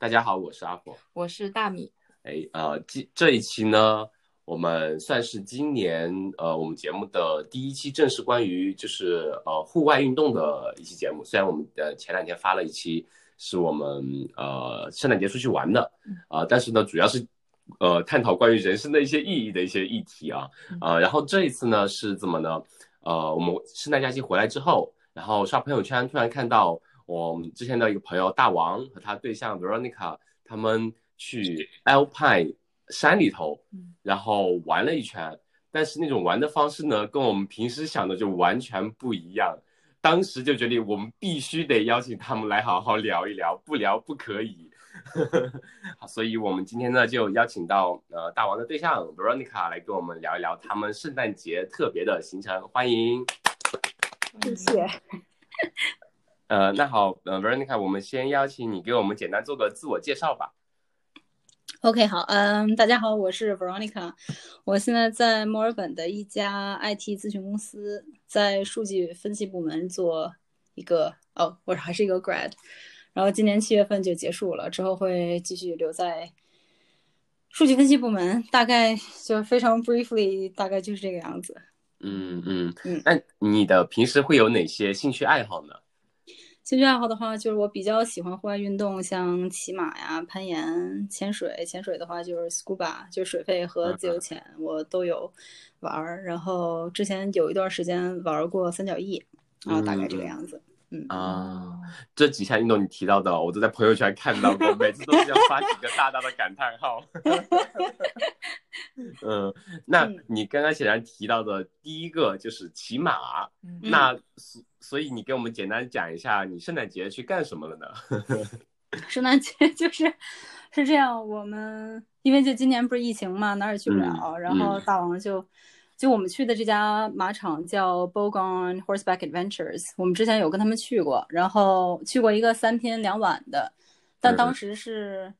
大家好，我是阿火，我是大米。哎，呃，这这一期呢，我们算是今年呃我们节目的第一期正式关于就是呃户外运动的一期节目。虽然我们的前两天发了一期是我们呃圣诞节出去玩的，啊，但是呢，主要是呃探讨关于人生的一些意义的一些议题啊，呃，然后这一次呢是怎么呢？呃，我们圣诞假期回来之后，然后刷朋友圈，突然看到我们之前的一个朋友大王和他对象 Veronica 他们去 Alpine 山里头，然后玩了一圈，但是那种玩的方式呢，跟我们平时想的就完全不一样。当时就决定我们必须得邀请他们来好好聊一聊，不聊不可以。好，所以我们今天呢就邀请到呃大王的对象 Veronica 来跟我们聊一聊他们圣诞节特别的行程，欢迎。谢谢。呃，那好，呃，Veronica，我们先邀请你给我们简单做个自我介绍吧。OK，好，嗯，大家好，我是 Veronica，我现在在墨尔本的一家 IT 咨询公司，在数据分析部门做一个，哦，我还是一个 grad，然后今年七月份就结束了，之后会继续留在数据分析部门，大概就非常 briefly，大概就是这个样子。嗯嗯嗯那你的平时会有哪些兴趣爱好呢？兴趣爱好的话，就是我比较喜欢户外运动，像骑马呀、攀岩、潜水。潜水的话就是 scuba，就是水肺和自由潜，我都有玩儿。然后之前有一段时间玩过三角翼，然后大概这个样子。嗯啊，这几项运动你提到的，我都在朋友圈看到过，每次都是要发几个大大的感叹号。嗯，那嗯你刚刚显然提到的第一个就是骑马，嗯那所所以你给我们简单讲一下你圣诞节去干什么了呢？圣诞节就是 是这样，我们因为就今年不是疫情嘛，哪儿也去不了，然后大王就。就我们去的这家马场叫 Bogon Horseback Adventures，我们之前有跟他们去过，然后去过一个三天两晚的，但当时是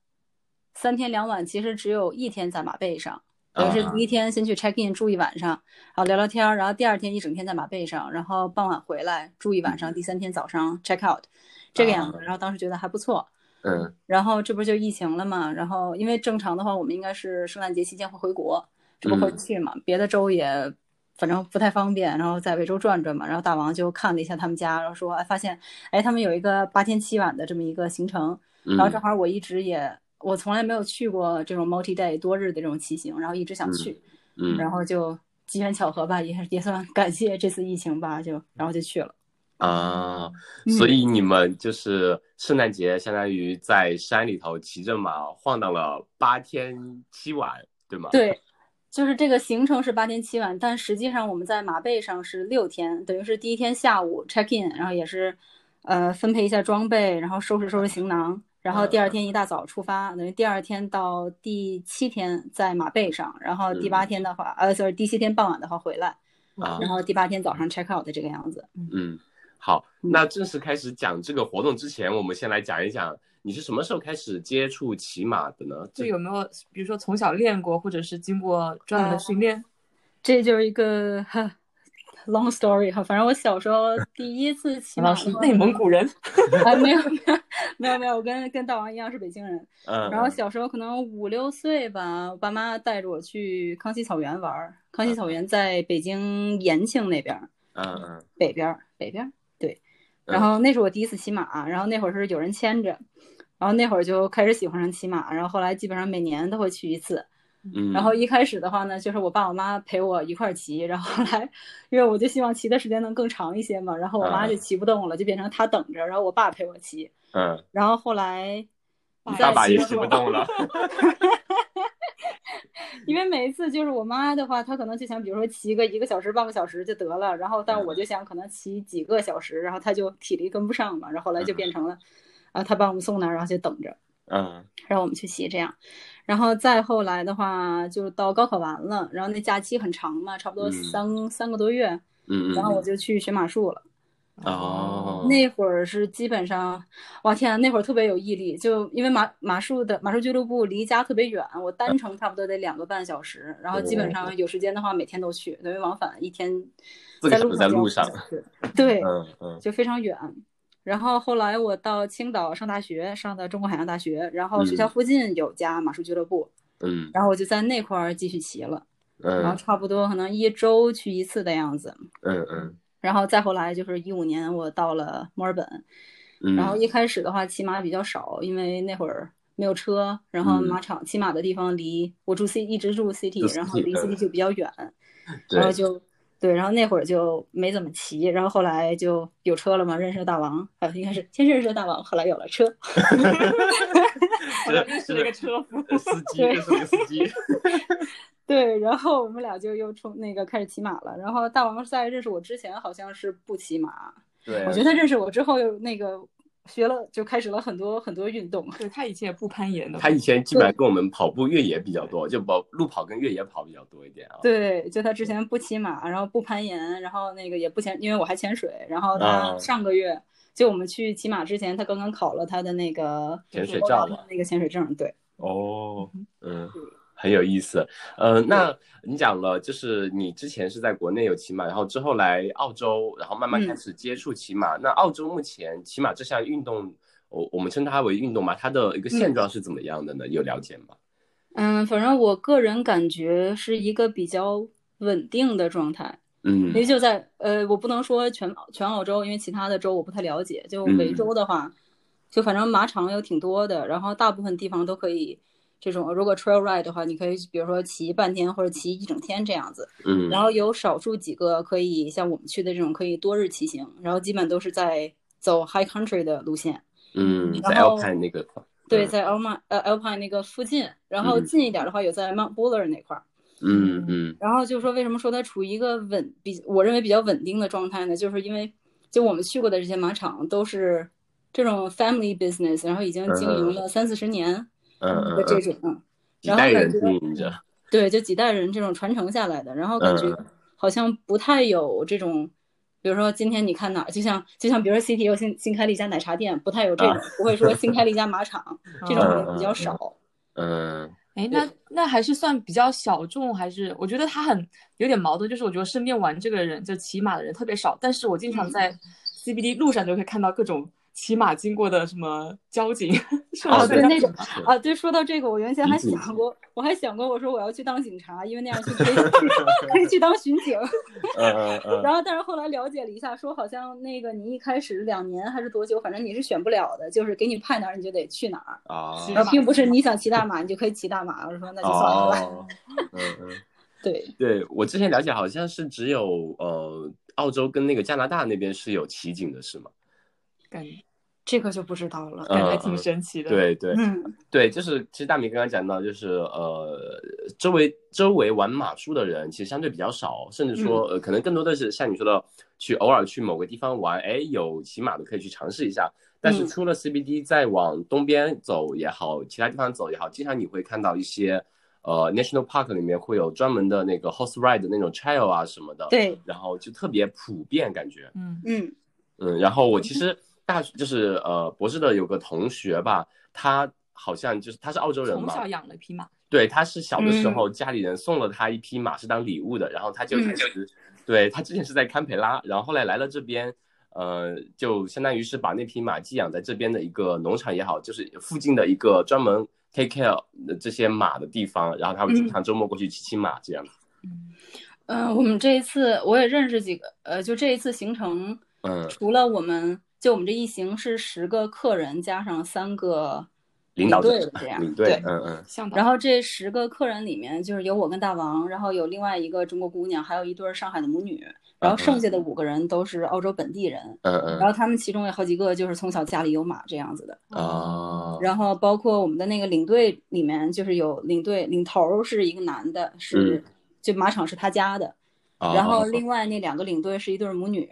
三天两晚，其实只有一天在马背上，等于是第一天先去 check in 住一晚上，然后聊聊天，然后第二天一整天在马背上，然后傍晚回来住一晚上，第三天早上 check out，这个样子，然后当时觉得还不错。嗯然后这不就疫情了嘛？然后因为正常的话，我们应该是圣诞节期间会回国，这不回去嘛？别的州也反正不太方便，然后在维州转转嘛。然后大王就看了一下他们家，然后说，哎，发现哎他们有一个八天七晚的这么一个行程，嗯然后正好我一直也我从来没有去过这种 multi day 多日的这种骑行，然后一直想去，嗯然后就机缘巧合吧，也也算感谢这次疫情吧，就然后就去了。啊，嗯所以你们就是圣诞节相当于在山里头骑着马晃荡了八天七晚，对吗？对，就是这个行程是八天七晚，但实际上我们在马背上是六天，等于是第一天下午 check in，然后也是，呃，分配一下装备，然后收拾收拾行囊，然后第二天一大早出发，等于第二天到第七天在马背上，然后第八天的话，呃，sorry，第七天傍晚的话回来，啊。然后第八天早上 check out 的这个样子。嗯，好，嗯。那正式开始讲这个活动之前，我们先来讲一讲你是什么时候开始接触骑马的呢？就有没有比如说从小练过，或者是经过专门的训练？这就是一个哈 long story 哈，反正我小时候第一次骑马是内蒙古人？啊，没有没有没有没有，我跟跟大王一样是北京人。嗯，然后小时候可能五六岁吧，我爸妈带着我去康熙草原玩儿。康熙草原在北京延庆那边儿，嗯嗯北边儿北边儿对。嗯然后那是我第一次骑马，然后那会儿是有人牵着，然后那会儿就开始喜欢上骑马，然后后来基本上每年都会去一次。嗯，然后一开始的话呢，就是我爸我妈陪我一块儿骑，然后后来因为我就希望骑的时间能更长一些嘛，然后我妈就骑不动了，就变成她等着，然后我爸陪我骑。嗯，然后后来你再爸爸也骑不动了，因为每一次就是我妈的话，她可能就想，比如说骑个一个小时、半个小时就得了，然后但我就想可能骑几个小时，然后她就体力跟不上嘛，然后后来就变成了，啊，他把我们送那儿，然后就等着，嗯。让我们去骑这样，然后再后来的话，就到高考完了，然后那假期很长嘛，差不多嗯。三、三个多月，嗯嗯，然后我就去学马术了。哦，那会儿是基本上，哇天啊，那会儿特别有毅力，就因为马马术的马术俱乐部离家特别远，我单程差不多得两个半小时，然后基本上有时间的话每天都去，等于往返一天在路上在路上就要两个小时，对，嗯嗯。就非常远。然后后来我到青岛上大学，上的中国海洋大学，然后学校附近有家马术俱乐部，嗯。然后我就在那块儿继续骑了，嗯。然后嗯差不多可能一周去一次的样子。嗯嗯。然后再后来就是一五年我到了墨尔本，嗯，然后一开始的话骑马比较少，因为那会儿没有车，然后嗯。马场骑马的地方离我住 C 一直住 CT，住然后离嗯。CT 就比较远，对。然后就对，然后那会儿就没怎么骑，然后后来就有车了嘛，认识了大王，啊，应该是先认识了大王，后来有了车，我认识了一个车夫，司 机，这是个司机。对，然后我们俩就又冲那个开始骑马了，然后大王在认识我之前好像是不骑马，对，我觉得他认识我之后又那个学了，就开始了很多很多运动。对他以前也不攀岩的，他以前基本上跟我们跑步、越野比较多，就跑路跑跟越野跑比较多一点啊。对，就他之前不骑马，然后不攀岩，然后那个也不潜，因为我还潜水。然后他啊上个月、就我们去骑马之前，他刚刚考了他的那个潜水证嘛那个潜水证。对，哦，嗯，很有意思。呃，那你讲了，就是你之前是在国内有骑马，然后之后来澳洲，然后慢慢嗯开始接触骑马。那澳洲目前骑马这项运动，我我们称它为运动嘛，它的一个现状是怎么样的呢？有了解吗？嗯，反正我个人感觉是一个比较稳定的状态。嗯因为就在呃，我不能说全全澳洲，因为其他的州我不太了解。就嗯维州的话，就反正马场有挺多的，然后大部分地方都可以。这种如果 trail ride 的话，你可以比如说骑半天或者骑一整天这样子。嗯，然后有少数几个可以像我们去的这种可以多日骑行，然后基本都是在走 high country 的路线。嗯，在 Alpine 那个对，嗯在 Alpine 呃 Alpine 那个附近，然后嗯近一点的话有在 Mount Buller 那块儿。嗯嗯然后就是说，为什么说它处于一个稳比我认为比较稳定的状态呢？就是因为就我们去过的这些马场都是这种 family business，然后已经经营了三四十年嗯的这嗯嗯，种，几代人然后感觉。对，就几代人这种传承下来的，然后感觉嗯好像不太有这种，比如说今天你看哪儿，就像就像比如说 CT 又新新开了一家奶茶店，不太有这种，啊不会说新开了一家 马场，这种嗯可能比较少。嗯哎，那那还是算比较小众，还是我觉得他很有点矛盾，就是我觉得身边玩这个人，就骑马的人特别少，但是我经常嗯在 CBD 路上就会看到各种骑马经过的什么交警，是啊，吧？对那种啊，对，说到这个，我原先还想过，我还想过，我说我要去当警察，因为那样去可以去 可以去当巡警。嗯嗯嗯然后，但是后来了解了一下，说好像那个你一开始两年还是多久，反正你是选不了的，就是给你派哪儿你就得去哪儿，啊，然后并不是你想骑大马你就可以骑大马。我说那就算了吧。哦，嗯嗯。对，对我之前了解，好像是只有呃澳洲跟那个加拿大那边是有骑警的，是吗？感觉这个就不知道了。感觉挺神奇的。，对对嗯对，就是其实大米刚刚讲到，就是呃周围周围玩马术的人其实相对比较少，甚至说呃可能更多的是像你说的，去偶尔去某个地方玩，哎有骑马的可以去尝试一下。但是嗯出了 CBD 再往东边走也好，其他地方走也好，经常你会看到一些呃 National Park 里面会有专门的那个 horse ride 的那种 trail 啊什么的，，对，然后就特别普遍感觉。嗯嗯嗯，然后我其 实大学就是呃博士的有个同学吧，他好像就是他是澳洲人嘛，从小养了一匹马，对，他是小的时嗯。候家里人送了他一匹马是当礼物的，然后他就嗯。开始，对他之前是在堪培拉，然后后来来了这边，呃，就相当于是把那匹马寄养在这边的一个农场也好，就是附近的一个专门 take care 的这些马的地方，然后他们经嗯。常周末过去骑骑马这样。嗯、我们这一次我也认识几个，呃，就这一次行程，嗯，除了我们就我们这一行是十个客人加上三个领队这样，领队，嗯嗯。向导。然后这十个客人里面，就是有我跟大王，然后有另外一个中国姑娘，还有一对上海的母女，然后剩下的五个人都是澳洲本地人。嗯嗯。然后他们其中有好几个就是从小家里有马这样子的，啊，然后包括我们的那个领队里面，就是有领队领头儿是一个男的，是嗯。就马场是他家的，啊然后另外那两个领队是一对儿母女，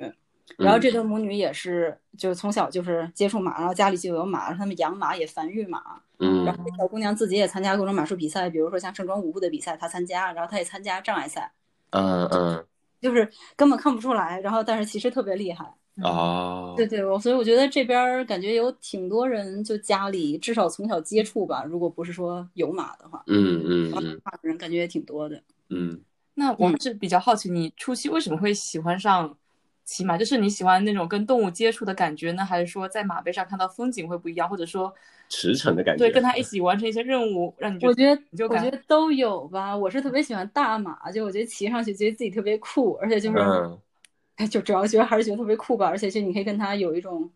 然后这对母女也是就是从小就是接触马，然后家里就有马，他们养马也繁育马，嗯。然后这小姑娘自己也参加各种马术比赛，比如说像盛装舞步的比赛，她参加，然后她也参加障碍赛，嗯嗯。就是根本看不出来，然后但是其实特别厉害。哦，对对，我所以我觉得这边儿感觉有挺多人就家里至少从小接触吧，如果不是说有马的话，嗯嗯嗯。马的人感觉也挺多的。嗯。那我是比较好奇，你初期为什么会喜欢上骑马？就是你喜欢那种跟动物接触的感觉呢，还是说在马背上看到风景会不一样，或者说驰骋的感觉？对，跟他一起完成一些任务，让你我觉得就我觉得都有吧。我是特别喜欢大马，就我觉得骑上去觉得自己特别酷，而且就是，哎，就主要觉得还是觉得特别酷吧。而且就你可以跟他有一种，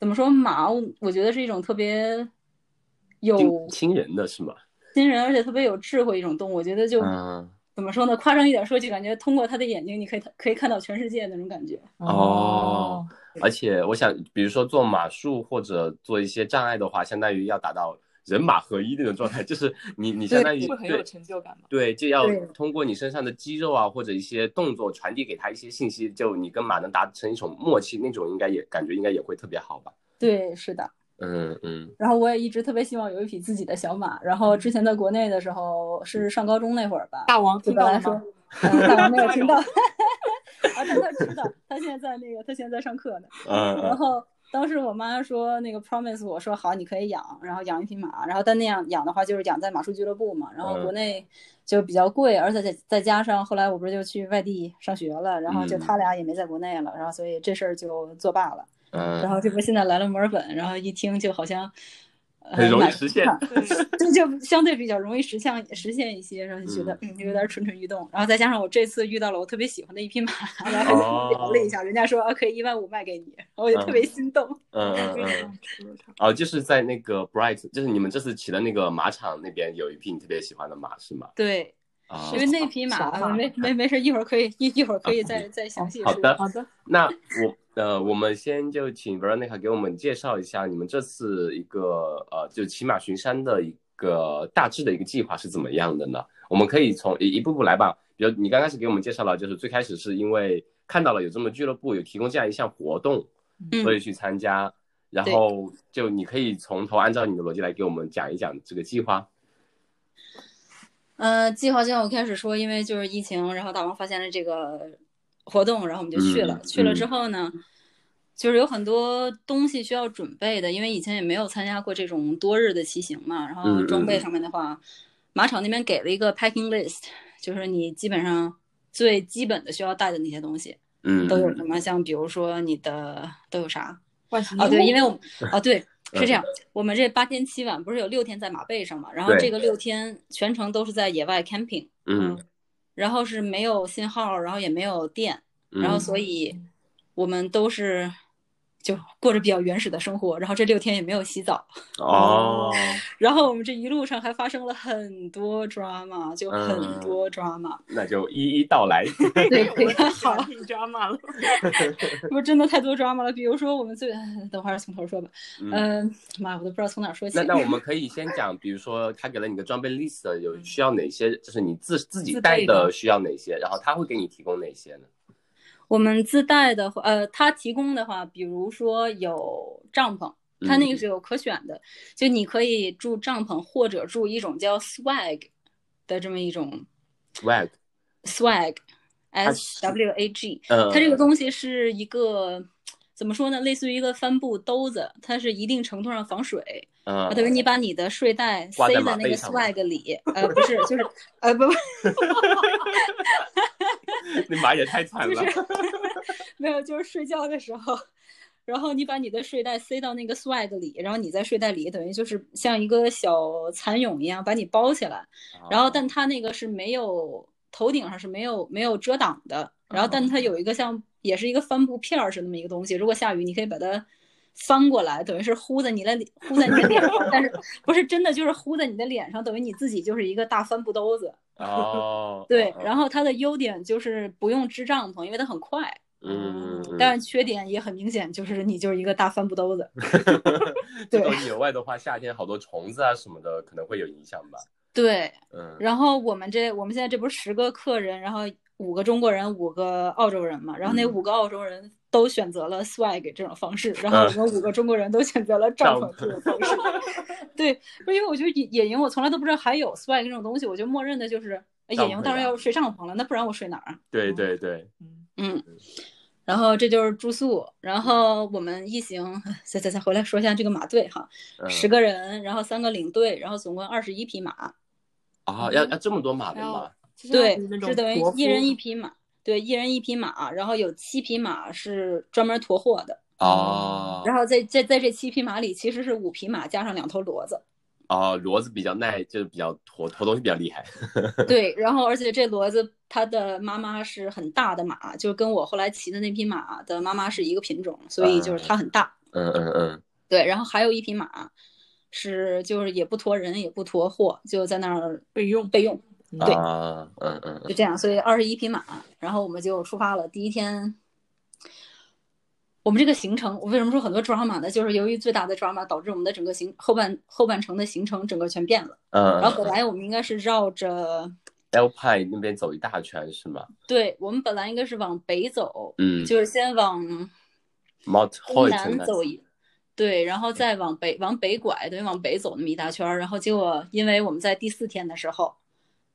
怎么说马？我觉得是一种特别有亲人的是吗？亲人，而且特别有智慧一种动物。我觉得就。怎么说呢？夸张一点说，就感觉通过他的眼睛，你可以可以看到全世界那种感觉。哦，而且我想，比如说做马术或者做一些障碍的话，相当于要达到人马合一那种状态，就是你你相当于会很有成就感嘛。对，就要通过你身上的肌肉啊或者一些动作传递给他一些信息，就你跟马能达成一种默契，那种应该也感觉应该也会特别好吧？对，是的。嗯嗯，然后我也一直特别希望有一匹自己的小马。然后之前在国内的时候是上高中那会儿吧，大王听到了吗？大王没有 听到，啊，但他知道，他现在在那个，他现在在上课呢。嗯。然后当时我妈说那个 promise 我说好，你可以养，然后养一匹马。然后但那样养的话就是养在马术俱乐部嘛。然后国内就比较贵，而且再再加上后来我不是就去外地上学了，然后就他俩也没在国内了，然后所以这事儿就作罢了。嗯，然后这不现在来了墨尔本，然后一听就好像很容易实现，这就相对比较容易实现实现一些，然后就觉得嗯有点蠢蠢欲动。然后再加上我这次遇到了我特别喜欢的一匹马，然后聊了一下，人家说啊可以一万五卖给你，然后我就特别心动。嗯嗯嗯。哦，就是在那个 Bright，就是你们这次骑的那个马场那边有一匹你特别喜欢的马是吗？对，因为那匹马没没没事，一会儿可以一一会儿可以再再详细说。好的好的，那我。呃，我们先就请 Veronica 给我们介绍一下你们这次一个呃，就骑马巡山的一个大致的一个计划是怎么样的呢？我们可以从一一步步来吧。比如你刚开始给我们介绍了，就是最开始是因为看到了有这么俱乐部有提供这样一项活动，所以去参加。然后就你可以从头按照你的逻辑来给我们讲一讲这个计划。呃，计划就像我开始说，因为就是疫情，然后大王发现了这个。活动，然后我们就去了。去了之后呢，就是有很多东西需要准备的，因为以前也没有参加过这种多日的骑行嘛。然后装备上面的话，马场那边给了一个 packing list，就是你基本上最基本的需要带的那些东西，嗯，都有什么？像比如说你的都有啥？哦，对，因为我们 哦，对，是这样，我们这八天七晚不是有六天在马背上嘛？然后这个六天全程都是在野外 camping，嗯。然后是没有信号，然后也没有电，然后所以我们都是。就过着比较原始的生活，然后这六天也没有洗澡哦。然后我们这一路上还发生了很多 drama，就很多 drama。那就一一道来。对，好，drama 了。我，真的太多 drama 了。比如说，我们最等会儿从头说吧。嗯，妈，我都不知道从哪说起。那那我们可以先讲，比如说他给了你个装备 list，有需要哪些？就是你自自己带的需要哪些？然后他会给你提供哪些呢？我们自带的话，呃，他提供的话，比如说有帐篷，他那个是有可选的，就你可以住帐篷或者住一种叫 swag 的这么一种 swag，swag，s w a g，它这个东西是一个怎么说呢？类似于一个帆布兜子，它是一定程度上防水。啊，等于你把你的睡袋塞在那个 swag 里，呃，不是，就是，呃，不不，那马也太惨了，没有，就是睡觉的时候，然后你把你的睡袋塞到那个 swag 里，然后你在睡袋里，等于就是像一个小蚕蛹一样把你包起来，然后但它那个是没有头顶上是没有没有遮挡的，然后但它有一个像也是一个帆布片儿是那么一个东西，如果下雨你可以把它。翻过来，等于是呼在你的脸，呼在你的脸上，但是不是真的就是呼在你的脸上，等于你自己就是一个大帆布兜子。哦，对，然后它的优点就是不用支帐篷，因为它很快。嗯，但是缺点也很明显，就是你就是一个大帆布兜子。对，野外的话，夏天好多虫子啊什么的，可能会有影响吧。对，嗯。然后我们这我们现在这不是十个客人，然后五个中国人，五个澳洲人嘛，然后那五个澳洲人。都选择了 swag 这种方式，然后我们五个中国人都选择了帐篷这种方式。对，不因为我觉得野野营，我从来都不知道还有 swag 这种东西，我就默认的就是野营当然要睡帐篷了，那不然我睡哪儿？对对对，嗯，然后这就是住宿，然后我们一行 再再再回来说一下这个马队哈，十个人，然后三个领队，然后总共二十一匹马。啊，要要这么多马的吗？对，是等于一人一匹马。对，一人一匹马，然后有七匹马是专门驮货的。哦，然后在在在这七匹马里，其实是五匹马加上两头骡子。哦，骡子比较耐，就是比较驮驮东西比较厉害。对，然后而且这骡子它的妈妈是很大的马，就跟我后来骑的那匹马的妈妈是一个品种，所以就是它很大。嗯嗯嗯。对，然后还有一匹马是就是也不驮人也不驮货，就在那儿备用备用。对，嗯嗯嗯，就这样，所以二十一匹马，然后我们就出发了。第一天。我们这个行程，我为什么说很多抓马呢？就是由于最大的抓马导致我们的整个行后半后半程的行程整个全变了。嗯。然后本来我们应该是绕着 Alpine 那边走一大圈，是吗？对，我们本来应该是往北走，嗯，就是先往 Mount 东南走一，对，然后再往北往北拐，等于往北走那么一大圈。然后结果因为我们在第四天的时候，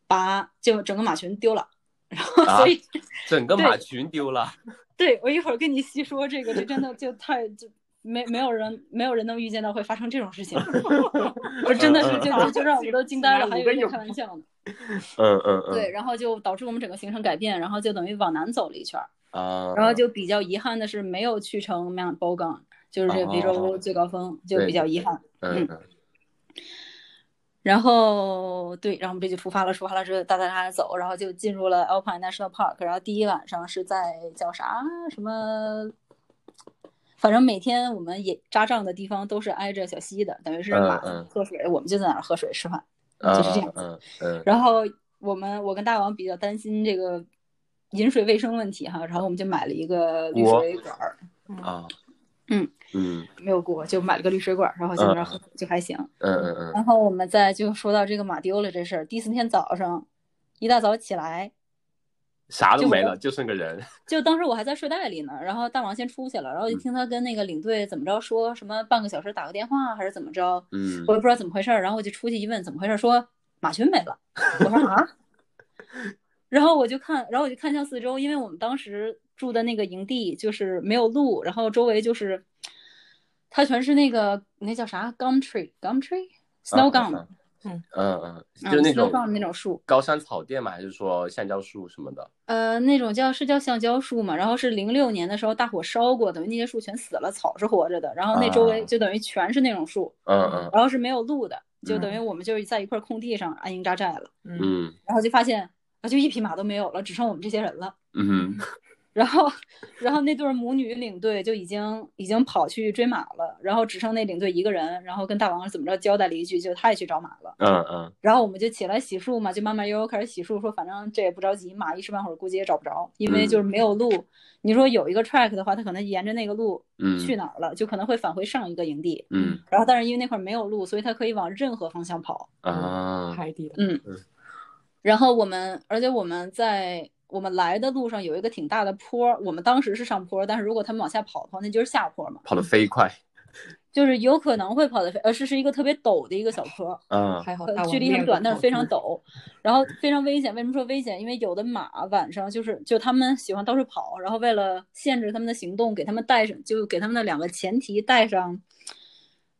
把就整个马群丢了，然后所以整个马群丢了。对我一会儿跟你细说这个，这真的就太就没没有人没有人能预见到会发生这种事情，我真的是就就让我们都惊呆了，还以为开玩笑呢。嗯嗯嗯。对，然后就导致我们整个行程改变，然后就等于往南走了一圈啊。然后就比较遗憾的是没有去成 Mount Bogan，就是这非洲最高峰，就比较遗憾。嗯。然后对，然后我们这就出发了，出发了之后哒哒哒走，然后就进入了 Alpine National Park。然后第一晚上是在叫啥什么，反正每天我们也扎帐的地方都是挨着小溪的，等于是马喝水，我们就在那儿喝水吃饭，就是这样。嗯嗯。然后我们我跟大王比较担心这个饮水卫生问题哈，然后我们就买了一个滤水管儿啊。嗯嗯，没有锅，就买了个滤水管，然后在那喝就还行。嗯嗯嗯。然后我们再就说到这个马丢了这事儿，第四天早上一大早起来，啥都没了，就剩个人。就当时我还在睡袋里呢，然后大王先出去了，然后就听他跟那个领队怎么着说什么半个小时打个电话还是怎么着，嗯，我也不知道怎么回事儿，然后我就出去一问怎么回事儿，说马群没了。我说啊，然后我就看，然后我就看向四周，因为我们当时。住的那个营地就是没有路，然后周围就是，它全是那个那叫啥？gum tree，gum tree，snow gum，嗯。嗯嗯，就那种那种树，高山草甸嘛，还是说橡胶树什么的？呃，那种叫是叫橡胶树嘛，然后是零六年的时候大火烧过，等于那些树全死了，草是活着的，然后那周围就等于全是那种树，嗯嗯，然后是没有路的，就等于我们就是在一块空地上安营扎寨了，嗯，然后就发现啊，就一匹马都没有了，只剩我们这些人了，嗯。然后，然后那对母女领队就已经已经跑去追马了，然后只剩那领队一个人，然后跟大王怎么着交代了一句，就他也去找马了。嗯嗯。然后我们就起来洗漱嘛，就慢慢悠悠开始洗漱，说反正这也不着急，马一时半会儿估计也找不着，因为就是没有路。你说有一个 track 的话，他可能沿着那个路去哪儿了，就可能会返回上一个营地。嗯。然后，但是因为那块没有路，所以他可以往任何方向跑。啊，海底的。嗯。然后我们，而且我们在。我们来的路上有一个挺大的坡，我们当时是上坡，但是如果他们往下跑的话，那就是下坡嘛。跑得飞快，就是有可能会跑得飞，呃，是是一个特别陡的一个小坡，嗯，还好，距离很短，但是非常陡，然后非常危险。为什么说危险？因为有的马晚上就是就他们喜欢到处跑，然后为了限制他们的行动，给他们带上就给他们的两个前蹄带上。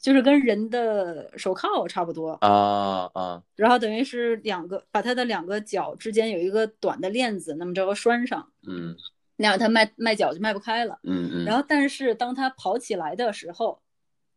就是跟人的手铐差不多啊啊，然后等于是两个，把它的两个脚之间有一个短的链子，那么着拴上，嗯，那样它迈迈脚就迈不开了，嗯嗯。然后但是当它跑起来的时候，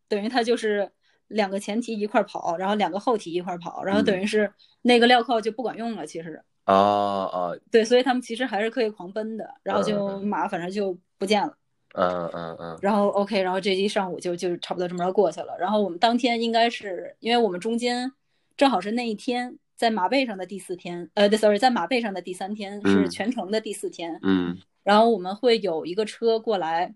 等于它就是两个前蹄一块跑，然后两个后蹄一块跑，然后等于是那个镣铐就不管用了，其实啊啊，对，所以他们其实还是可以狂奔的，然后就马反正就不见了。嗯嗯嗯，然后 OK，然后这一上午就就差不多这么着过去了。然后我们当天应该是因为我们中间正好是那一天在马背上的第四天，呃，sorry，在马背上的第三天是全程的第四天。嗯。然后我们会有一个车过来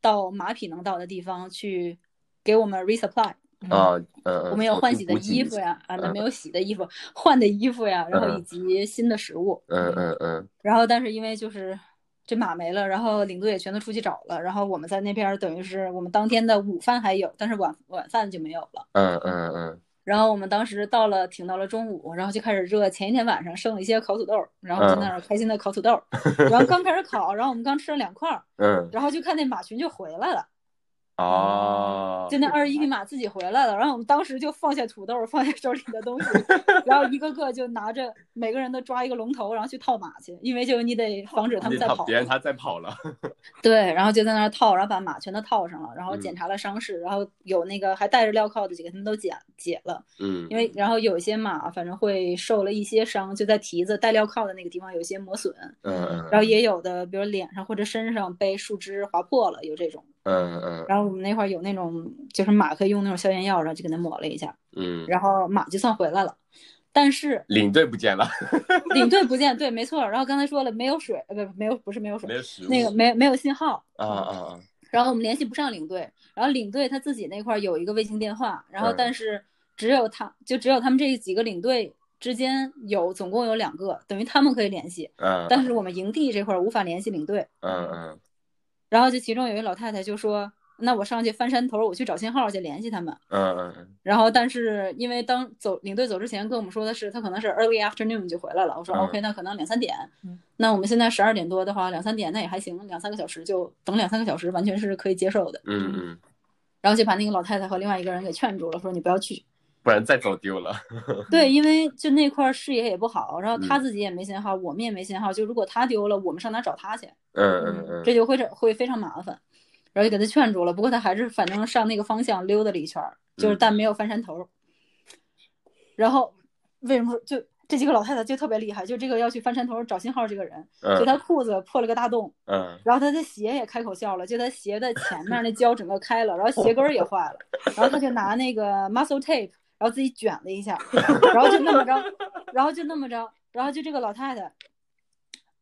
到马匹能到的地方去给我们 resupply。啊嗯。我们有换洗的衣服呀，啊，那没有洗的衣服，换的衣服呀，然后以及新的食物。嗯嗯嗯。然后但是因为就是。这马没了，然后领队也全都出去找了，然后我们在那边等于是我们当天的午饭还有，但是晚晚饭就没有了。嗯嗯嗯。然后我们当时到了，挺到了中午，然后就开始热。前一天晚上剩了一些烤土豆，然后在那儿开心的烤土豆。然后刚开始烤，然后我们刚吃了两块，嗯，然后就看那马群就回来了，哦，就那二十一匹马自己回来了，然后我们当时就放下土豆，放下手里的东西，然后一个个就拿着每个人都抓一个龙头，然后去套马去，因为就你得防止他们再跑。别人他再跑了。对，然后就在那儿套，然后把马全都套上了，然后检查了伤势，然后有那个还带着镣铐的几个他们都解解了。嗯，因为然后有一些马反正会受了一些伤，就在蹄子带镣铐的那个地方有些磨损。嗯，然后也有的，比如脸上或者身上被树枝划破了，有这种。嗯嗯，然后我们那块儿有那种，就是马可以用那种消炎药，然后就给它抹了一下，嗯，然后马就算回来了，但是领队不见了，领队不见，对，没错。然后刚才说了，没有水，呃，不，没有，不是没有水，没有食物，那个没没有信号。啊啊啊，然后我们联系不上领队，然后领队他自己那块儿有一个卫星电话，然后但是只有他就只有他们这几个领队之间有总共有两个，等于他们可以联系，嗯，但是我们营地这块儿无法联系领队，嗯嗯。然后就其中有一老太太就说：“那我上去翻山头，我去找信号去联系他们。”嗯嗯嗯。然后，但是因为当走领队走之前跟我们说的是，他可能是 early afternoon 就回来了。我说 OK，那可能两三点。那我们现在十二点多的话，两三点那也还行，两三个小时就等两三个小时，完全是可以接受的。嗯嗯。然后就把那个老太太和另外一个人给劝住了，说你不要去，不然再走丢了。对，因为就那块视野也不好，然后他自己也没信号，我们也没信号。就如果他丢了，我们上哪找他去？嗯嗯嗯，这就会会非常麻烦。然后就给他劝住了，不过他还是反正上那个方向溜达了一圈，就是但没有翻山头。然后为什么就这几个老太太就特别厉害？就这个要去翻山头找信号这个人，就他裤子破了个大洞，嗯，然后他的鞋也开口笑了，就他鞋的前面那胶整个开了，然后鞋跟也坏了，然后他就拿那个 muscle tape，然后自己卷了一下，然后就那么着，然后就那么着，然后就这个老太太。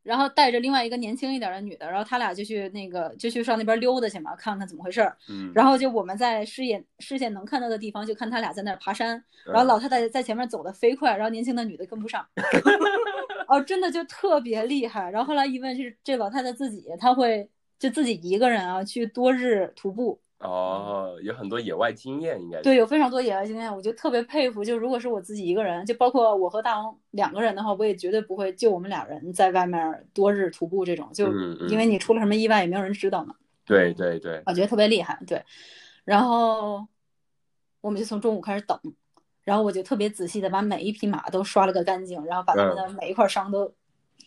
然后带着另外一个年轻一点的女的，然后他俩就去那个就去上那边溜达去嘛，看看怎么回事儿。嗯。然后就我们在视野视线能看到的地方，就看他俩在那儿爬山。然后老太太在前面走的飞快，然后年轻的女的跟不上。哦，真的就特别厉害。然后后来一问，是这老太太自己，她会就自己一个人啊去多日徒步。哦，有很多野外经验，应该对，有非常多野外经验，我就特别佩服。就如果是我自己一个人，就包括我和大王两个人的话，我也绝对不会就我们俩人在外面多日徒步这种，就因为你出了什么意外也没有人知道嘛。对对对，我觉得特别厉害。对，然后我们就从中午开始等，然后我就特别仔细的把每一匹马都刷了个干净，然后把他们的每一块伤都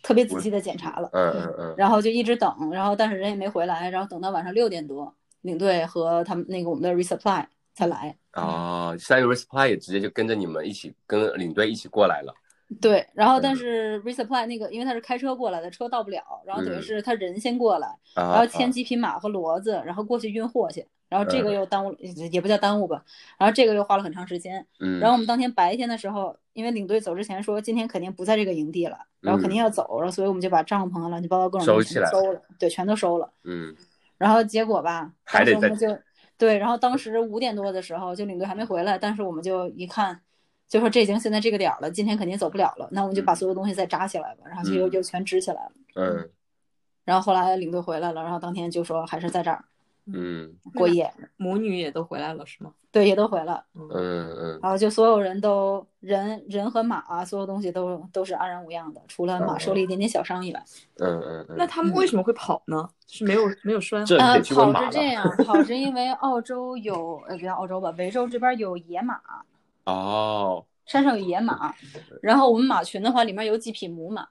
特别仔细的检查了。嗯嗯嗯。然后就一直等，然后但是人也没回来，然后等到晚上六点多。领队和他们那个我们的 resupply 才来哦，现在 resupply 也直接就跟着你们一起跟领队一起过来了。对，然后但是 resupply 那个因为他是开车过来的，车到不了，然后等于是他人先过来，然后牵几匹马和骡子，然后过去运货去，然后这个又耽误，也不叫耽误吧，然后这个又花了很长时间。嗯，然后我们当天白天的时候，因为领队走之前说今天肯定不在这个营地了，然后肯定要走，然后所以我们就把帐篷啊、乱七八糟各种东西全收了，对，全都收了。嗯。然后结果吧，还得再就对，然后当时五点多的时候，就领队还没回来，但是我们就一看，就说这已经现在这个点了，今天肯定走不了了，那我们就把所有东西再扎起来吧，然后就又又全支起来了。嗯。然后后来领队回来了，然后当天就说还是在这儿，嗯，过夜。母女也都回来了是吗？对，也都回来。嗯嗯。然后就所有人都人人和马啊，所有东西都都是安然无恙的，除了马受了一点点小伤以外。嗯嗯嗯。那他们为什么会跑呢？是没有 没有拴？呃，跑是这样，跑是因为澳洲有呃，不叫澳洲吧，维州这边有野马。哦。山上有野马，然后我们马群的话，里面有几匹母马，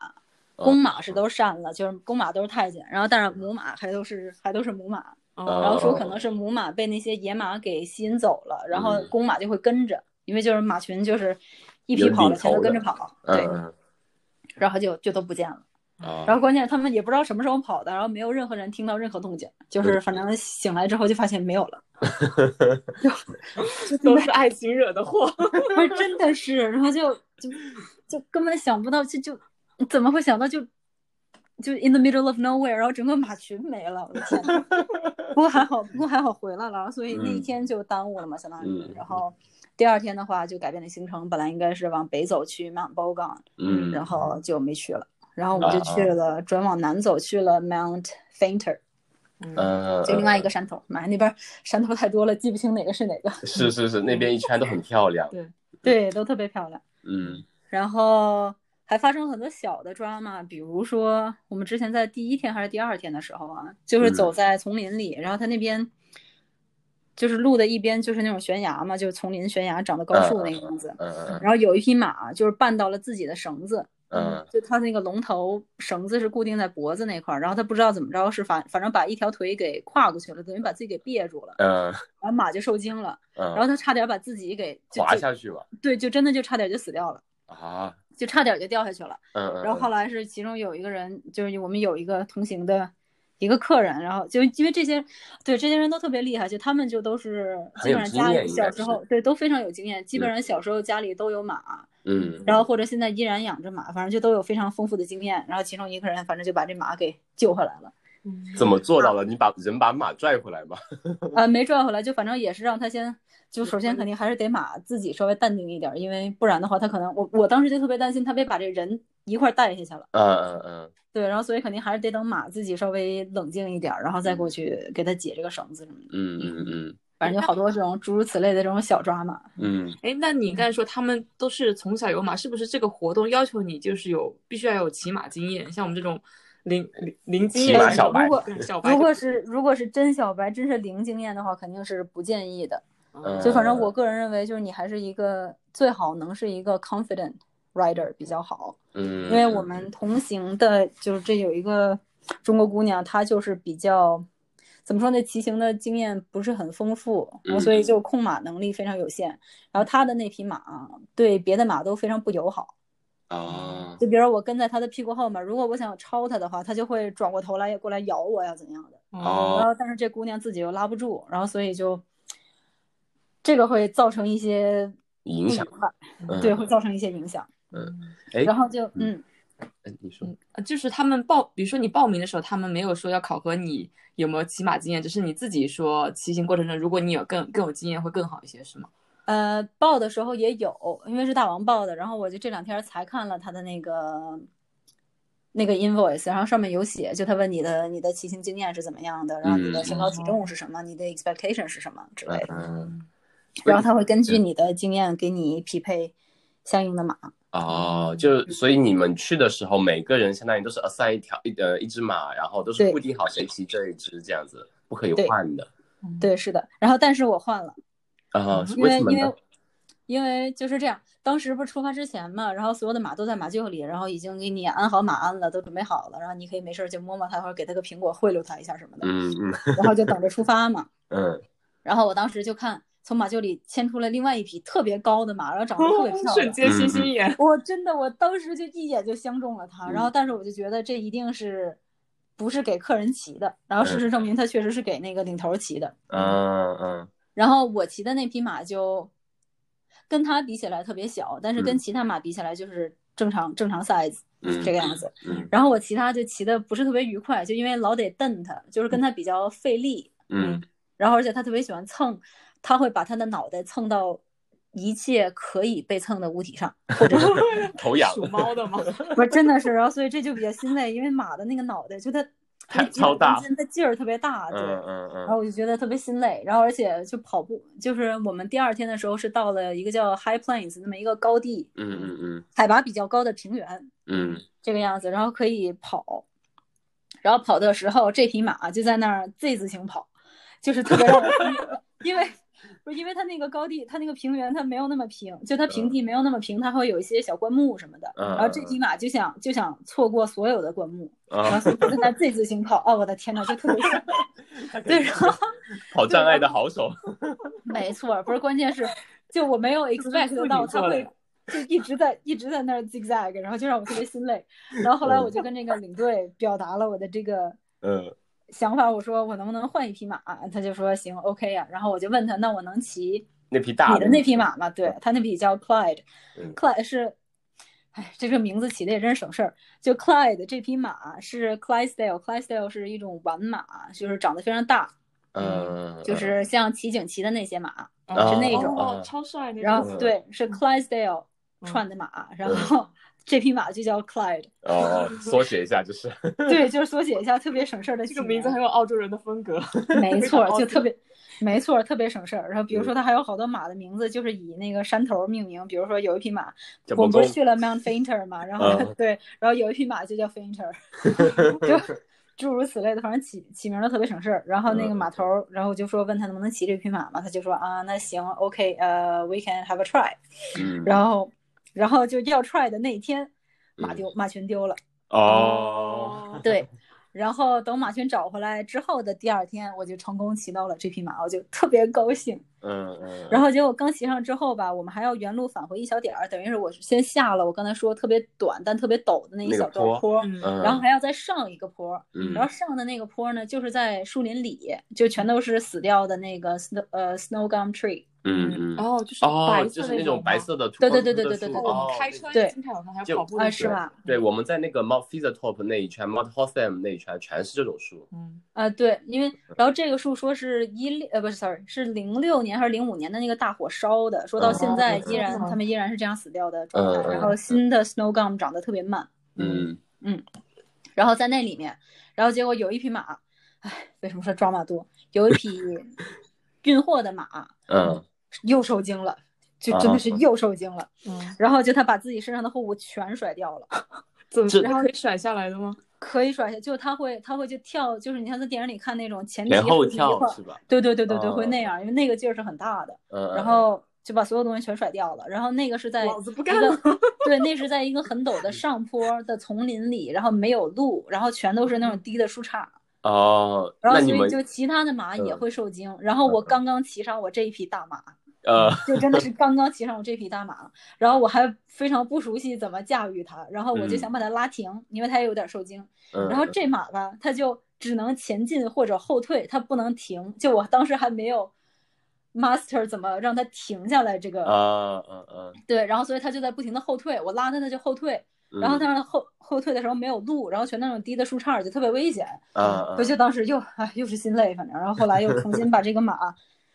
公马是都善了，就是公马都是太监，然后但是母马还都是还都是母马。然后说可能是母马被那些野马给吸引走了，然后公马就会跟着，因为就是马群就是一匹跑了，全都跟着跑，对，然后就就都不见了。然后关键他们也不知道什么时候跑的，然后没有任何人听到任何动静，就是反正醒来之后就发现没有了，就都是爱情惹的祸，不是真的是，然后就就就根本想不到，就就怎么会想到就就 in the middle of nowhere，然后整个马群没了，我的天！不过还好，不过还好回来了，所以那一天就耽误了嘛，相当于。然后第二天的话就改变了行程，本来应该是往北走去 Mount Bogan，嗯，然后就没去了。然后我们就去了，转往南走去了 Mount Fainter，嗯，就另外一个山头。妈呀，那边山头太多了，记不清哪个是哪个。是是是，那边一圈都很漂亮。对对，都特别漂亮。嗯，然后还发生了很多小的 drama，比如说我们之前在第一天还是第二天的时候啊，就是走在丛林里，然后他那边就是路的一边就是那种悬崖嘛，就是丛林悬崖长的高树那个样子。嗯嗯然后有一匹马就是绊到了自己的绳子，嗯。就他那个龙头绳子是固定在脖子那块儿，然后他不知道怎么着是反反正把一条腿给跨过去了，等于把自己给别住了，嗯。然后马就受惊了，然后嗯，它差点把自己给滑下去了。对，就真的就差点就死掉了，啊，就差点就掉下去了。嗯嗯，然后后来是其中有一个人，就是我们有一个同行的一个客人，然后就因为这些，对这些人都特别厉害，就他们就都是基本上家里小时候对都非常有经验，基本上小时候家里都有马，嗯然后或者现在依然养着马，反正就都有非常丰富的经验。然后其中一个人反正就把这马给救回来了，怎么做到了？你把人把马拽回来吗？啊，没拽回来，就反正也是让他先。就首先肯定还是得马自己稍微淡定一点，因为不然的话，他可能我我当时就特别担心他别把这人一块儿带下去了。嗯嗯嗯对，然后所以肯定还是得等马自己稍微冷静一点儿，然后再过去给他解这个绳子什么的。嗯嗯嗯反正就好多这种诸如此类的这种小抓马。嗯哎，那你刚才说他们都是从小有马，是不是这个活动要求你就是有必须要有骑马经验？像我们这种零零零经验如果小白如果是如果是真小白，真是零经验的话，肯定是不建议的。嗯就反正我个人认为，就是你还是一个最好能是一个 confident rider 比较好。嗯，因为我们同行的，就是这有一个中国姑娘，她就是比较怎么说呢，骑行的经验不是很丰富，然后所以就控马能力非常有限。然后她的那匹马对别的马都非常不友好，啊就比如说我跟在他的屁股后面，如果我想超他的话，他就会转过头来过来咬我呀怎样的。哦然后但是这姑娘自己又拉不住，然后所以就这个会造成一些影响对，会造成一些影响。哎，然后就嗯。哎你说呃就是他们报，比如说你报名的时候，他们没有说要考核你有没有骑马经验，只是你自己说骑行过程中，如果你有更更有经验会更好一些，是吗？呃，报的时候也有，因为是大王报的，然后我就这两天才看了他的那个那个 invoice，然后上面有写，就他问你的你的骑行经验是怎么样的，然后你的身高体重是什么，你的 expectation 是什么之类的，嗯然后他会根据你的经验给你匹配相应的马。哦，就所以你们去的时候，每个人相当于都是 assign 一条一呃一只马，然后都是固定好谁骑这一只这样子，不可以换的。对，是的，然后但是我换了，啊？因为因为？因为就是这样，当时不是出发之前嘛，然后所有的马都在马厩里，然后已经给你安好马鞍了，都准备好了，然后你可以没事就摸摸它，或者给它个苹果贿赂它一下什么的，嗯嗯然后就等着出发嘛。嗯，然后我当时就看从马厩里牵出来另外一匹特别高的马，然后长得特别漂亮。瞬间星星眼，我真的，我当时就一眼就相中了它，嗯然后但是我就觉得这一定是不是给客人骑的，然后事实证明它确实是给那个领头骑的。嗯嗯然后我骑的那匹马就跟它比起来特别小，但是跟嗯其他马比起来就是正常正常 size 嗯，这个样子。嗯然后我骑它就骑的不是特别愉快，就因为老得蹬它，就是跟它比较费力。嗯然后而且它特别喜欢蹭，它会把它的脑袋蹭到一切可以被蹭的物体上，或者 是头痒，属猫的吗？不是真的是，然后所以这就比较心累，因为马的那个脑袋就它太超大，它劲儿特别大，对。嗯嗯然后嗯我就觉得特别心累，然后而且就跑步，就是我们第二天的时候是到了一个叫 High Plains 那么一个高地，嗯嗯嗯。海拔比较高的平原嗯。这个样子，然后可以跑，然后跑的时候这匹马就在那儿 Z 字形跑，就是特别让我 因为不是因为它那个高地，它那个平原它没有那么平，就它平地没有那么平，它会有一些小灌木什么的，嗯然后这匹马就想就想错过所有的灌木，然后啊，所以就在那儿 Z 字形跑，哦，我的天呐，就特别想 对，然后。跑障碍的好手，没错，不是，关键是就我没有 expect 到他会就一直在一直在那儿 zigzag，然后就让我特别心累。然后后来我就跟那个领队表达了我的这个嗯想法，我说我能不能换一匹马？他就说行，OK 呀、然后我就问他，那我能骑那匹大你的那匹马吗？对他那匹叫 Clyde，Clyde 嗯是。哎，这个名字起的也真是省事儿。就 Clyde 这匹马是 Clydesdale，Clydesdale 是一种玩马，就是长得非常大，嗯，就是像骑警骑的那些马，哦是那种。哦，超帅那种。然后嗯对，是 Clydesdale 嗯串的马，然后这匹马就叫 Clyde，哦，缩写一下就是，对，就是缩写一下，特别省事儿的这个名字很有澳洲人的风格。没错，就特别。没错，特别省事儿。然后比如嗯说，它还有好多马的名字，就是以那个山头命名。比如说有一匹马，我们不是去了 Mount Fainter 嘛，然后嗯对，然后有一匹马就叫 Fainter，就诸如此类的，反正起起名都特别省事儿。然后那个嗯码头儿，然后我就说问他能不能骑这匹马嘛，他就说啊，那行，OK，呃，we can have a try。嗯，然后，然后就要 try 的那一天，马嗯丢马群丢了。哦，对，然后等马群找回来之后的第二天，我就成功骑到了这匹马，我就特别高兴。嗯嗯，然后结果刚骑上之后吧，我们还要原路返回一小点儿，等于是我先下了我刚才说特别短但特别陡的那一小段坡然后还要再上一个坡，嗯，然后上的那个坡呢，就是在树林里，就全都是死掉的那个 snow 呃 snow gum tree。嗯嗯，哦，就是哦白，就是那种白色的对对对对对对对我们开车对经常有那还就跑步啊的时候是吧？对，我们在那个 Mount Caesar Top 那一圈，Mount Hotham 那一圈全是这种树。嗯啊，对，因为然后这个树说是一六呃不是 sorry 是零六年还是零五年的那个大火烧的，说到现在依然、哦他们依然是这样死掉的状态。然后新的 snow gum 长得特别慢，嗯。嗯然后在那里面，然后结果有一匹马，哎，为什么说抓马多？有一匹 运货的马嗯又受惊了，就真的是又受惊了。嗯，然后就他把自己身上的货物全甩掉了，怎么然后可以甩下来的吗？可以甩下，就他会他会就跳，就是你像在电影里看那种前蹄前后后蹄一块儿跳是吧？对对对对对，会哦那样，因为那个劲儿是很大的，嗯，然后就把所有东西全甩掉了。然后那个是在老子不一个干了。对，那是在一个很陡的上坡的丛林里，然后没有路，然后全都是那种低的树杈，哦，然后所以就其他的马也嗯会受惊。然后我刚刚骑上我这一匹大马，呃就真的是 刚刚骑上我这匹大马，然后我还非常不熟悉怎么驾驭它，然后我就嗯想把它拉停，因为它也有点受惊。嗯，然后这马吧，它就只能前进或者后退，它不能停。就我当时还没有 master 怎么让它停下来这个，啊嗯嗯，对，然后所以它就在不停的后退，我拉它它就后退，嗯然后它后后退的时候没有路，然后全那种低的树杈，就特别危险。啊我就当时又哎又是心累，反正，然后后来又重新把这个马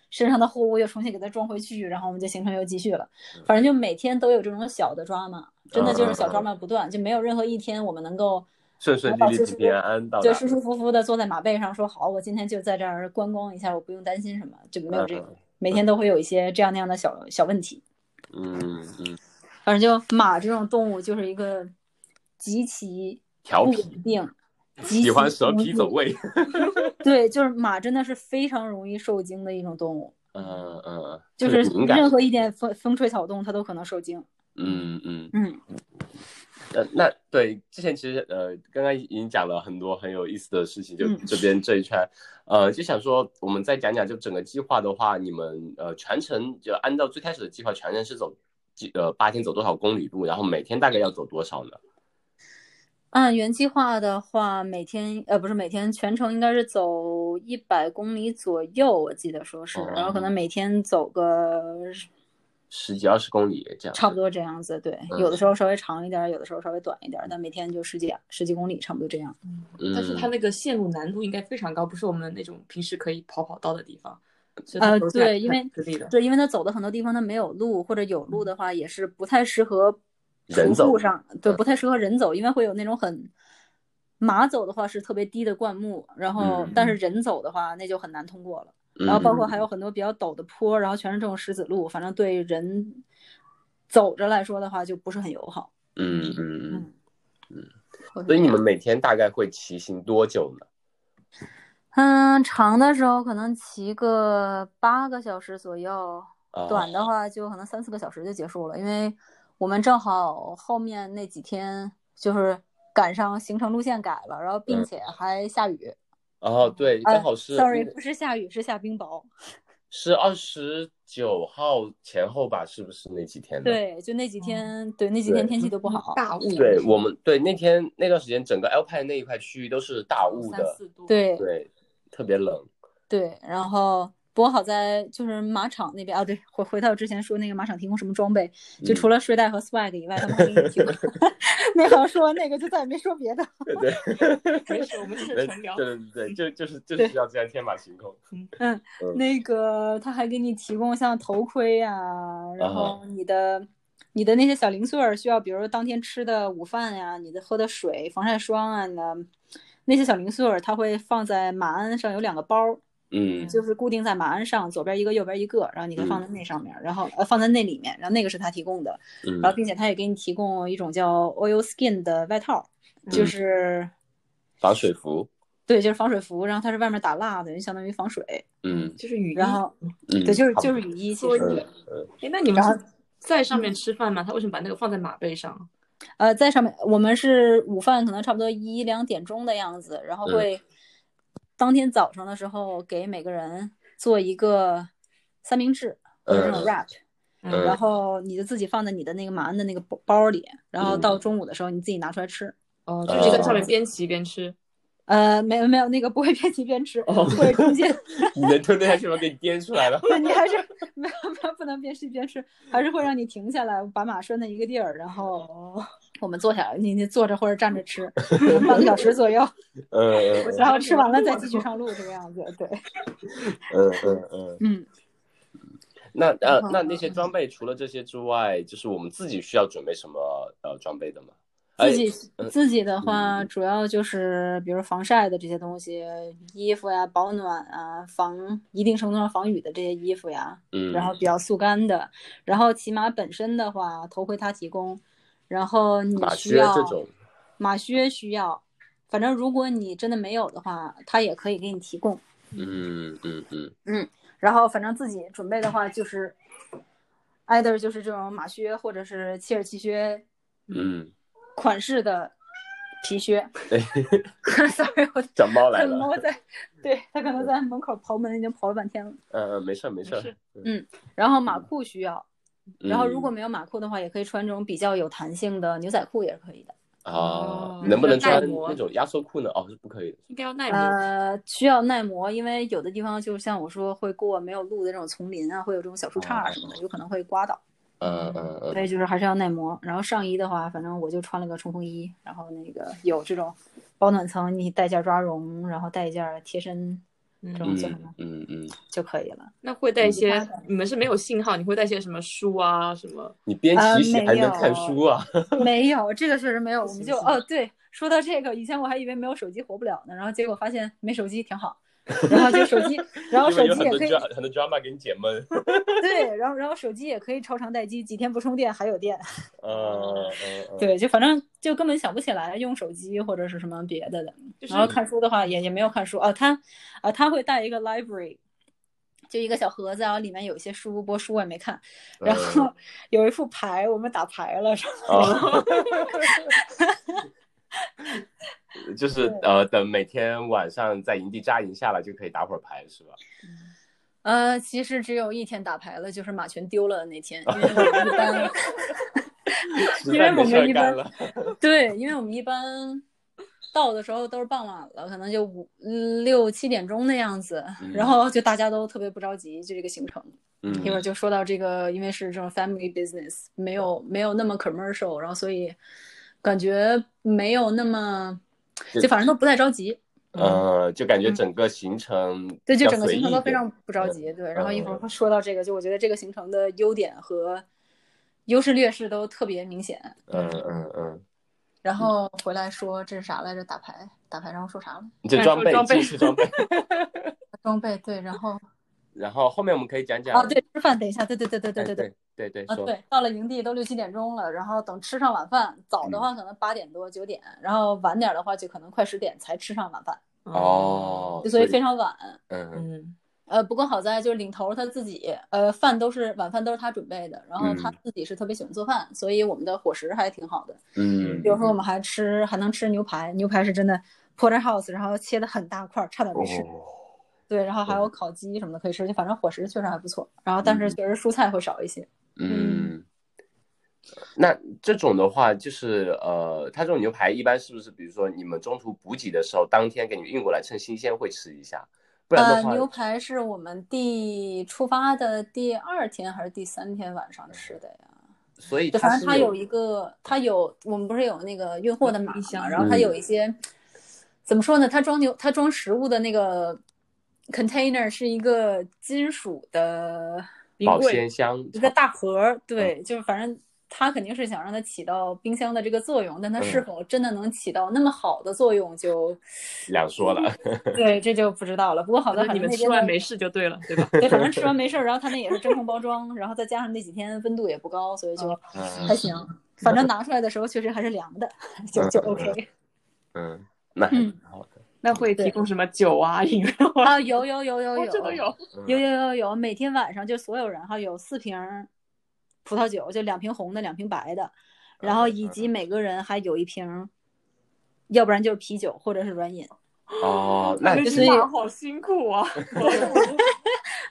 身上的货物又重新给它装回去，然后我们就行程又继续了。反正就每天都有这种小的 drama，真的就是小 drama 不断，就没有任何一天我们能够顺顺利利、平安到。就舒舒服服的坐在马背上说好，我今天就在这儿观光一下，我不用担心什么，就没有这个。每天都会有一些这样那样的小小问题。嗯嗯，反正就马这种动物就是一个极其调皮，喜欢蛇皮走位。对，就是马真的是非常容易受惊的一种动物，嗯嗯，就是。任何一点风风吹草动它都可能受惊。嗯嗯。嗯，呃，那对之前其实呃，刚刚已经讲了很多很有意思的事情，就嗯这边这一圈，呃，就想说我们再讲讲，就整个计划的话，你们呃全程就按照最开始的计划，全程是走几呃八天走多少公里路，然后每天大概要走多少呢？按原计划的话，每天呃不是每天全程应该是走一百公里左右，我记得说是，然后可能每天走个十几二十公里这样。差不。多这样子。对，嗯有的时候稍微长一点，有的时候稍微短一点，但每天就十几十几公里，差不多这样。嗯，但是它那个线路难度应该非常高，不是我们那种平时可以跑跑道的地方。呃对因为。对，因为他走的很多地方他没有路，或者有路的话也是不太适合人走步上，对，嗯不太适合人走，因为会有那种很马走的话是特别低的灌木，然后嗯但是人走的话那就很难通过了。然后包括还有很多比较陡的坡，然后全是这种石子路，反正对人走着来说的话就不是很友好。嗯嗯嗯，嗯，所以你们每天大概会骑行多久呢？嗯，长的时候可能骑个八个小时左右，啊，短的话就可能三四个小时就结束了，因为我们正好后面那几天就是赶上行程路线改了，然后并嗯且还下雨。哦，对，呃刚好是，sorry，不是下雨，是下冰雹。是二十九号前后吧？是不是那几天？，对，就那几天，对那几天天气都不好。大雾，对我们对那天那段时间，整个 Alpine 那一块区域都是大雾三的，四度。对对，特别冷。对，然后不过好在就是马场那边啊，对，回回到我之前说那个马场提供什么装备，就嗯除了睡袋和 swag 以外，他们还给你提供。那好像说完那个就再也没说别的。对对，没事，我们 是纯聊。对对对，就就是就对是要这样天马行空。嗯，嗯那个他还给你提供像头盔啊，然啊后你的、你的那些小零碎儿需要，比如说当天吃的午饭呀、你的喝的水、防晒霜啊，你的那些小零碎儿，它会放在马鞍上有两个包儿，嗯就是固定在马鞍上，左边一个，右边一个，然后你可以放在那上面，然后呃放在那里面，然后那个是他提供的，嗯然后并且他也给你提供一种叫 oil skin 的外套，就嗯是防水服。对，就是防水服，然后它是外面打蜡的，就相当于防水。嗯就是雨衣。然后嗯，对，就是就是雨衣，其实嗯哎，那你们在上面吃饭吗？他为什么把那个放在马背上？呃，在上面我们是午饭可能差不多一两点钟的样子，然后嗯会当天早上的时候给每个人做一个三明治就是那种嗯 wrap，、嗯然后你就自己放在你的那个马鞍的那个包包里，然后嗯到中午的时候你自己拿出来吃。哦，就是在上面哦边骑边吃。呃，没有没有，那个不会边骑边吃，哦会中间 你能吞得下去吗？给你颠出来了。对你还是没有没有不能边吃边吃，还是会让你停下来，把马拴在一个地儿，然后我们坐下来，你你坐着或者站着吃，半个小时左右，嗯 嗯然后吃完了再继续上路，这个样子。对，嗯嗯嗯。嗯，那呃，那那些装备除了这些之外，就是我们自己需要准备什么呃装备的吗？自己嗯。自己的话，嗯。主要就是比如防晒的这些东西，衣服呀、保暖啊、防一定程度上防雨的这些衣服呀，嗯，然后比较速干的，然后骑马本身的话，头盔他提供，然后你需要靴这种，马靴需要，反正如果你真的没有的话，他也可以给你提供。嗯嗯嗯。嗯然后反正自己准备的话，就是，either 就是这种马靴，或者是切尔奇靴嗯，款式的皮靴。对，Sorry，我 长猫来了。可能我在，对他可能在门口刨门，已经刨了半天了。嗯嗯，没事儿没事儿。嗯然后马裤需要，然后如果嗯没有马裤的话，也可以穿这种比较有弹性的牛仔裤，也是可以的。啊哦，能不能穿那种压缩裤呢？哦，是不可以的。应该要耐磨。呃，需要耐磨，因为有的地方就像我说会过没有路的那种丛林啊，会有这种小树杈啊什么的，有可能会刮倒，嗯嗯嗯所以就是还是要耐磨。然后上衣的话，反正我就穿了个冲锋衣，然后那个有这种保暖层，你带件抓绒，然后带一件贴身这种什么嗯嗯嗯，就可以了。那会带一些你们是没有信号，你会带些什么书啊什么？你边呃骑行还没能看有书啊？没有，这个确实没有。我们就哦，对，说到这个，以前我还以为没有手机活不了呢，然后结果发现没手机挺好。然后就手机，然后手机也可以很多 drama 给你解闷。对，然后然后手机也可以超长待机，几天不充电还有电。嗯嗯嗯，对，就反正就根本想不起来用手机或者是什么别的的。就是然后看书的话也也没有看书啊，他啊他会带一个 library，就一个小盒子，然后里面有一些书，不过书我也没看。然后有一副牌，我们打牌了，然后哦，就是呃，等每天晚上在营地扎营下来就可以打会儿牌，是吧？呃，其实只有一天打牌了，就是马群丢了的那天，因为我们一 般，因为我们一般。对，因为我们一般到的时候都是傍晚了，可能就五六七点钟的样子，嗯然后就大家都特别不着急，就这个行程。嗯一会儿就说到这个，因为是这种 family business，没有没有那么 commercial，然后所以感觉没有那么，就反正都不太着急。呃，就感觉整个行程嗯对，就整个行程都非常不着急。对，然后一会嗯儿会说到这个，就我觉得这个行程的优点和优势劣势都特别明显。嗯嗯嗯，然后回来说这是啥来着？打牌，打牌，然后说啥了？你这装备装备继续装备，装备 对，然后然后后面我们可以讲讲哦对，吃饭，等一下，对对对对对哎对对。对对啊，对，到了营地都六七点钟了，然后等吃上晚饭，早的话可能八点多九点，然后晚点的话就可能快十点才吃上晚饭，哦，所以非常晚。嗯嗯呃，不过好在就是领头他自己，呃，饭都是晚饭都是他准备的，然后他嗯自己是特别喜欢做饭，所以我们的伙食还挺好的。嗯，比如说我们还吃还能吃牛排，牛排是真的 porterhouse，然后切的很大块儿，差点没吃。哦对，然后还有烤鸡什么的可以吃，就反正伙食确实还不错。然后但是确实蔬菜会少一些。嗯，那这种的话，就是呃，它这种牛排一般是不是，比如说你们中途补给的时候，当天给你们运过来趁新鲜会吃一下，不然的呃，话，牛排是我们第出发的第二天还是第三天晚上吃的呀？所以就反正是它有一个，它有我们不是有那个运货的码嘛，箱然后它嗯有一些、怎么说呢？它装牛，它装食物的那个 container 是一个金属的保鲜箱，一个大盒对，就是反正它肯定是想让它起到冰箱的这个作用，但它是嗯否真的能起到那么好的作用就，两说了，对，这就不知道了。不过好在你们吃完没事就对了，对吧？对，反正吃完没事儿，然后它那也是真空包装，然后再加上那几天温度也不高，所以就嗯还行。反正拿出来的时候确实还是凉的，就就 OK。嗯，那还嗯挺好的。那会提供什么酒啊、饮料啊？有有有有有，这都有，有有有有。每天晚上就所有人哈有四瓶葡萄酒，就两瓶红的，两瓶白的，然后以及每个人还有一瓶，要不然就是啤酒或者是软饮。哦，那骑马好辛苦啊！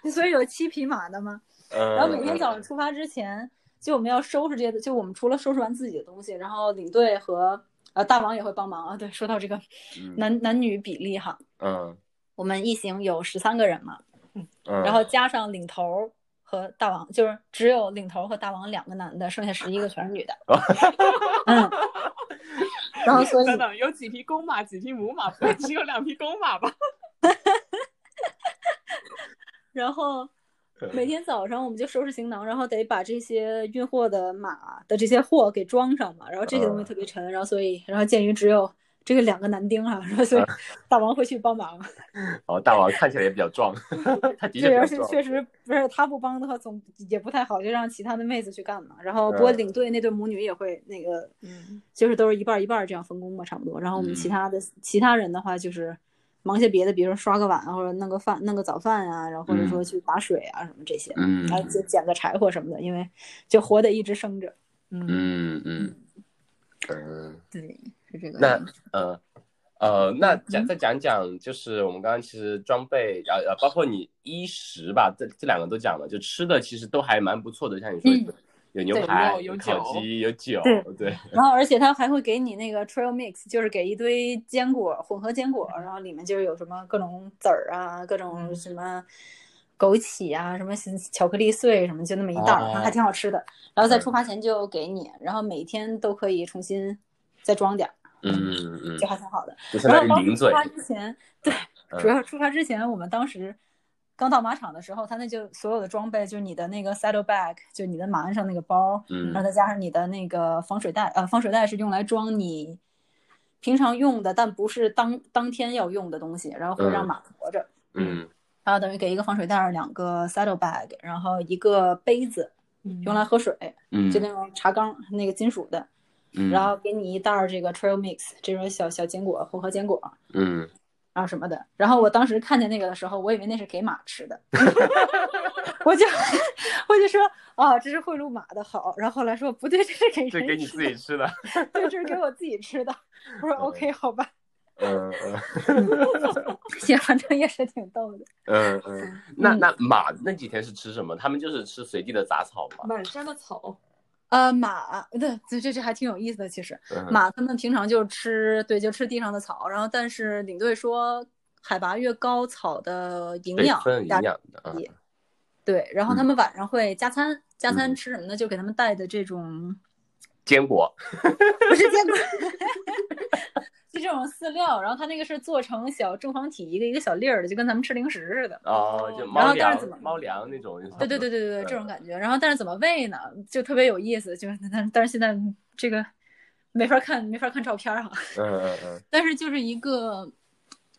所以有七匹马的吗。然后每天早上出发之前，就我们要收拾这些，就我们除了收拾完自己的东西，然后领队和呃大王也会帮忙啊。对，说到这个男男女比例哈，嗯，我们一行有十三个人嘛，嗯，然后加上领头和大王，就是只有领头和大王两个男的，剩下十一个全是女的。嗯。然后所以等等，有几匹公马，几匹母马，不 会只有两匹公马吧？然后 每天早上我们就收拾行囊，然后得把这些运货的马的这些货给装上嘛。然后这些东西特别沉，然后所以然后鉴于只有这个两个男丁哈，然后所以 大王会去帮忙。哦，大王看起来也比较壮，他的确对，而且确实不是他不帮的话，总也不太好，就让其他的妹子去干嘛。然后不过领队那对母女也会那个，嗯，就是都是一半一半这样分工嘛，差不多。然后我们其他的其他人的话就是忙些别的，比如说刷个碗啊或者弄个饭、弄个早饭啊，然后或者说去打水啊什么这些，嗯，然后捡捡个柴火什么的，因为就活得一直生着。嗯嗯嗯嗯，对，是这个。那呃。呃，那讲再讲讲，就是我们刚刚其实装备，呃呃，包括你衣食吧，这这两个都讲了，就吃的其实都还蛮不错的，像你说有牛排、有烤鸡、有酒，对。然后而且他还会给你那个 trail mix，就是给一堆坚果混合坚果，然后里面就是有什么各种籽儿啊，各种什么枸杞啊，什么巧克力碎什么，就那么一袋儿，还挺好吃的。然后在出发前就给你，然后每天都可以重新再装点儿。嗯嗯，就还挺好的。然后出发之前，对，主要出发之前，我们当时刚到马场的时候，他那就所有的装备，就是你的那个 saddle bag，就你的马鞍上那个包，嗯，然后再加上你的那个防水袋，呃，防水袋是用来装你平常用的，但不是当当天要用的东西，然后会让马驮着，嗯，然后等于给一个防水袋，两个 saddle bag，然后一个杯子，用来喝水，嗯，就那种茶缸，那个金属的。然后给你一袋儿这个 trail mix 这种小小坚果混合坚果，嗯，然后什么的。然后我当时看见那个的时候，我以为那是给马吃的，我就我就说啊，这是贿赂马的好。然后后来说不对，这是给这给你自己吃的，对，这是给我自己吃的。我说 OK，好吧。嗯嗯，行反正也是挺逗的。嗯嗯，那那马那几天是吃什么？他们就是吃随地的杂草吗？满山的草。呃，马对，这这这还挺有意思的。其实马他们平常就吃，对，就吃地上的草。然后，但是领队说，海拔越高，草的营养分营养的对，然后他们晚上会加餐，加餐吃什么呢？就给他们带的这种坚果，不是坚果。就这种饲料，然后它那个是做成小正方体，一个一个小粒儿的，就跟咱们吃零食似的。哦，就猫粮，猫粮那种。对对对对对对，这种感觉。然后，但是怎么喂呢？就特别有意思。就是，但但是现在这个没法看，没法看照片哈。嗯嗯嗯。但是就是一个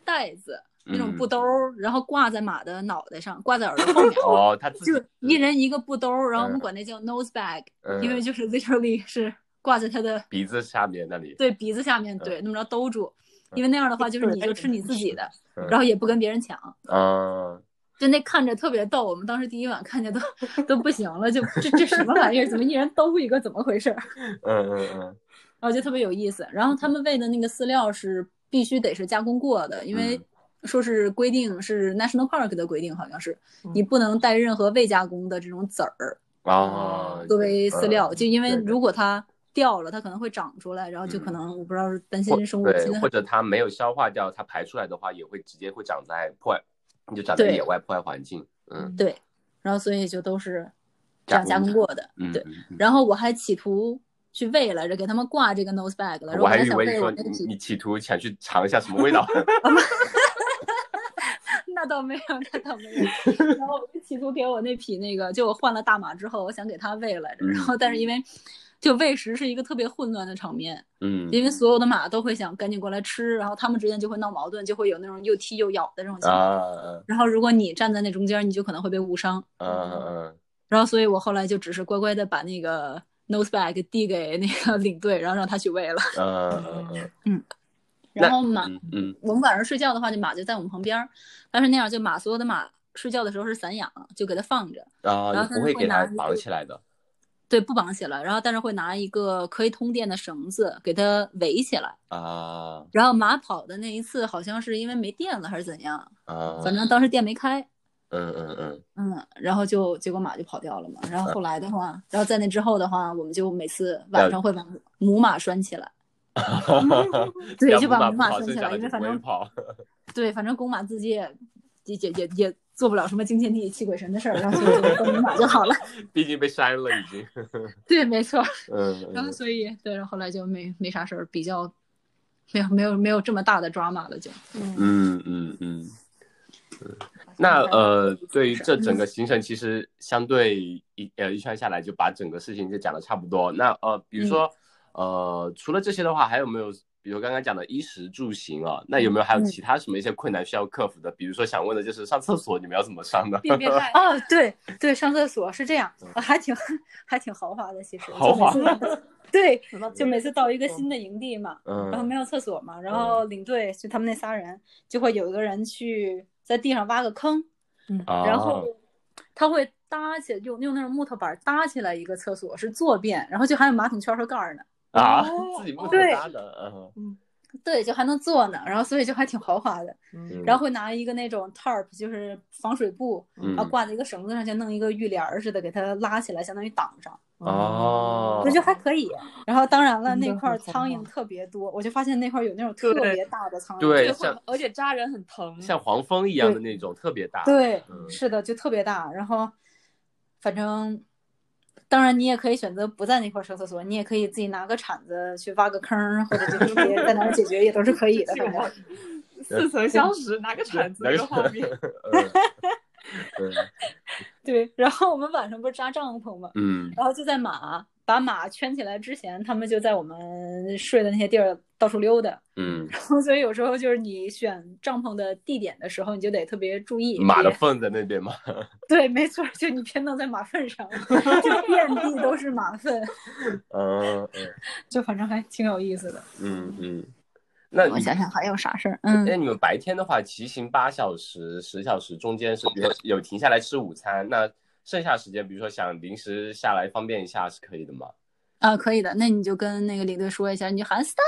袋子，那种布兜儿，然后挂在马的脑袋上，挂在耳朵后面。哦，它就一人一个布兜儿，然后我们管那叫 nose bag，因为就是 literally 是。挂在他的 鼻子下面那里，对鼻子下面，对那么着兜住，因为那样的话就是你就吃你自己的，然后也不跟别人抢。嗯，就那看着特别逗，我们当时第一晚看见都都不行了，就这这什么玩意儿？怎么一人兜一个？怎么回事？嗯嗯嗯，然后就特别有意思。然后他们喂的那个饲料是必须得是加工过的，因为说是规定是 National Park 的规定，好像是你不能带任何未加工的这种籽儿啊作为饲料，就因为如果它。掉了，它可能会长出来，然后就可能我不知道是担心生物对，或者它没有消化掉，它排出来的话也会直接会长在破坏，就长在野外破坏环境。嗯，对，然后所以就都是这样加工过的。嗯，对。然后我还企图去喂来着，给他们挂这个 nose bag 了。我还以为说你你企图想去尝一下什么味道。那倒没有，那倒没有。然后我就企图给我那匹那个，就我换了大马之后，我想给它喂来着，然后但是因为。就喂食是一个特别混乱的场面，嗯，因为所有的马都会想赶紧过来吃，然后他们之间就会闹矛盾，就会有那种又踢又咬的这种情况。然后如果你站在那中间，你就可能会被误伤。嗯嗯。然后所以我后来就只是乖乖的把那个 nose bag 递给那个 领队，然后让他去喂了。嗯嗯嗯。嗯。然后马，嗯嗯我们晚上睡觉的话，就马就在我们旁边儿，但是那样就马所有的马睡觉的时候是散养，就给它放着，啊，然后它你不会给它绑起来的对，不绑起来，然后但是会拿一个可以通电的绳子给它围起来。啊然后马跑的那一次好像是因为没电了还是怎样，啊，反正当时电没开，嗯嗯嗯，嗯，然后就结果马就跑掉了嘛。然后后来的话，然后在那之后的话，我们就每次晚上会把母马拴起来，对就把母马拴起来因为反正跑。对，反正公马自己也也也也也做不了什么惊天地泣鬼神的事儿，然后所以就跟母马就好了。毕竟被删了已经。对，没错。嗯，然后所以对，然后后来就没没啥事儿，比较没有没有没有这么大的 drama 了就。嗯，嗯嗯嗯。那呃，对于这整个行程，其实相对一呃一圈下来，就把整个事情就讲的差不多。那呃，比如说、呃，除了这些的话，还有没有，比如刚刚讲的衣食住行啊，那有没有还有嗯其他什么一些困难需要克服的？比如说想问的就是上厕所，你们要怎么上呢？便便 袋哦，对对，上厕所是这样，呃还挺还挺豪华的，其实。豪华 对，就每次到一个新的营地嘛，嗯，然后没有厕所嘛，然后领队就他们那仨人就会有一个人去在地上挖个坑，嗯然后他会搭起用用那种木头板搭起来一个厕所，是坐便，然后就还有马桶圈和盖儿呢。啊哦，自己木头对搭的，嗯对，就还能坐呢，然后所以就还挺豪华的。嗯然后会拿一个那种 tarp，就是防水布，嗯然后挂在一个绳子上，像弄一个浴帘似的，给它拉起来，相当于挡上，哦我觉得还可以。然后当然了，那块苍蝇特别多，我就发现那块儿有那种特别大的苍蝇。对像而且扎人很疼，像黄蜂一样的那种，特别大。对，嗯是的，就特别大。然后，反正，当然你也可以选择不在那块儿上厕所，你也可以自己拿个铲子去挖个坑儿，或者就直接在哪儿解决，也都是可以的。反正，似曾相识，拿个铲子拿个这个画面，嗯嗯 对。然后我们晚上不是扎帐篷嘛，嗯然后就在马把马圈起来之前，他们就在我们睡的那些地儿到处溜达。嗯，然后所以有时候就是你选帐篷的地点的时候，你就得特别注意。马的粪在那边嘛。对，没错，就你偏弄在马粪上，就遍地都是马粪，嗯嗯就反正还挺有意思的。嗯嗯。那我你想想还有啥事儿？那嗯，你们白天的话，骑行八小时、十小时，中间是比如说有停下来吃午餐，那剩下时间，比如说想临时下来方便一下是可以的吗？啊，可以的。那你就跟那个领队说一下，你就喊 stop，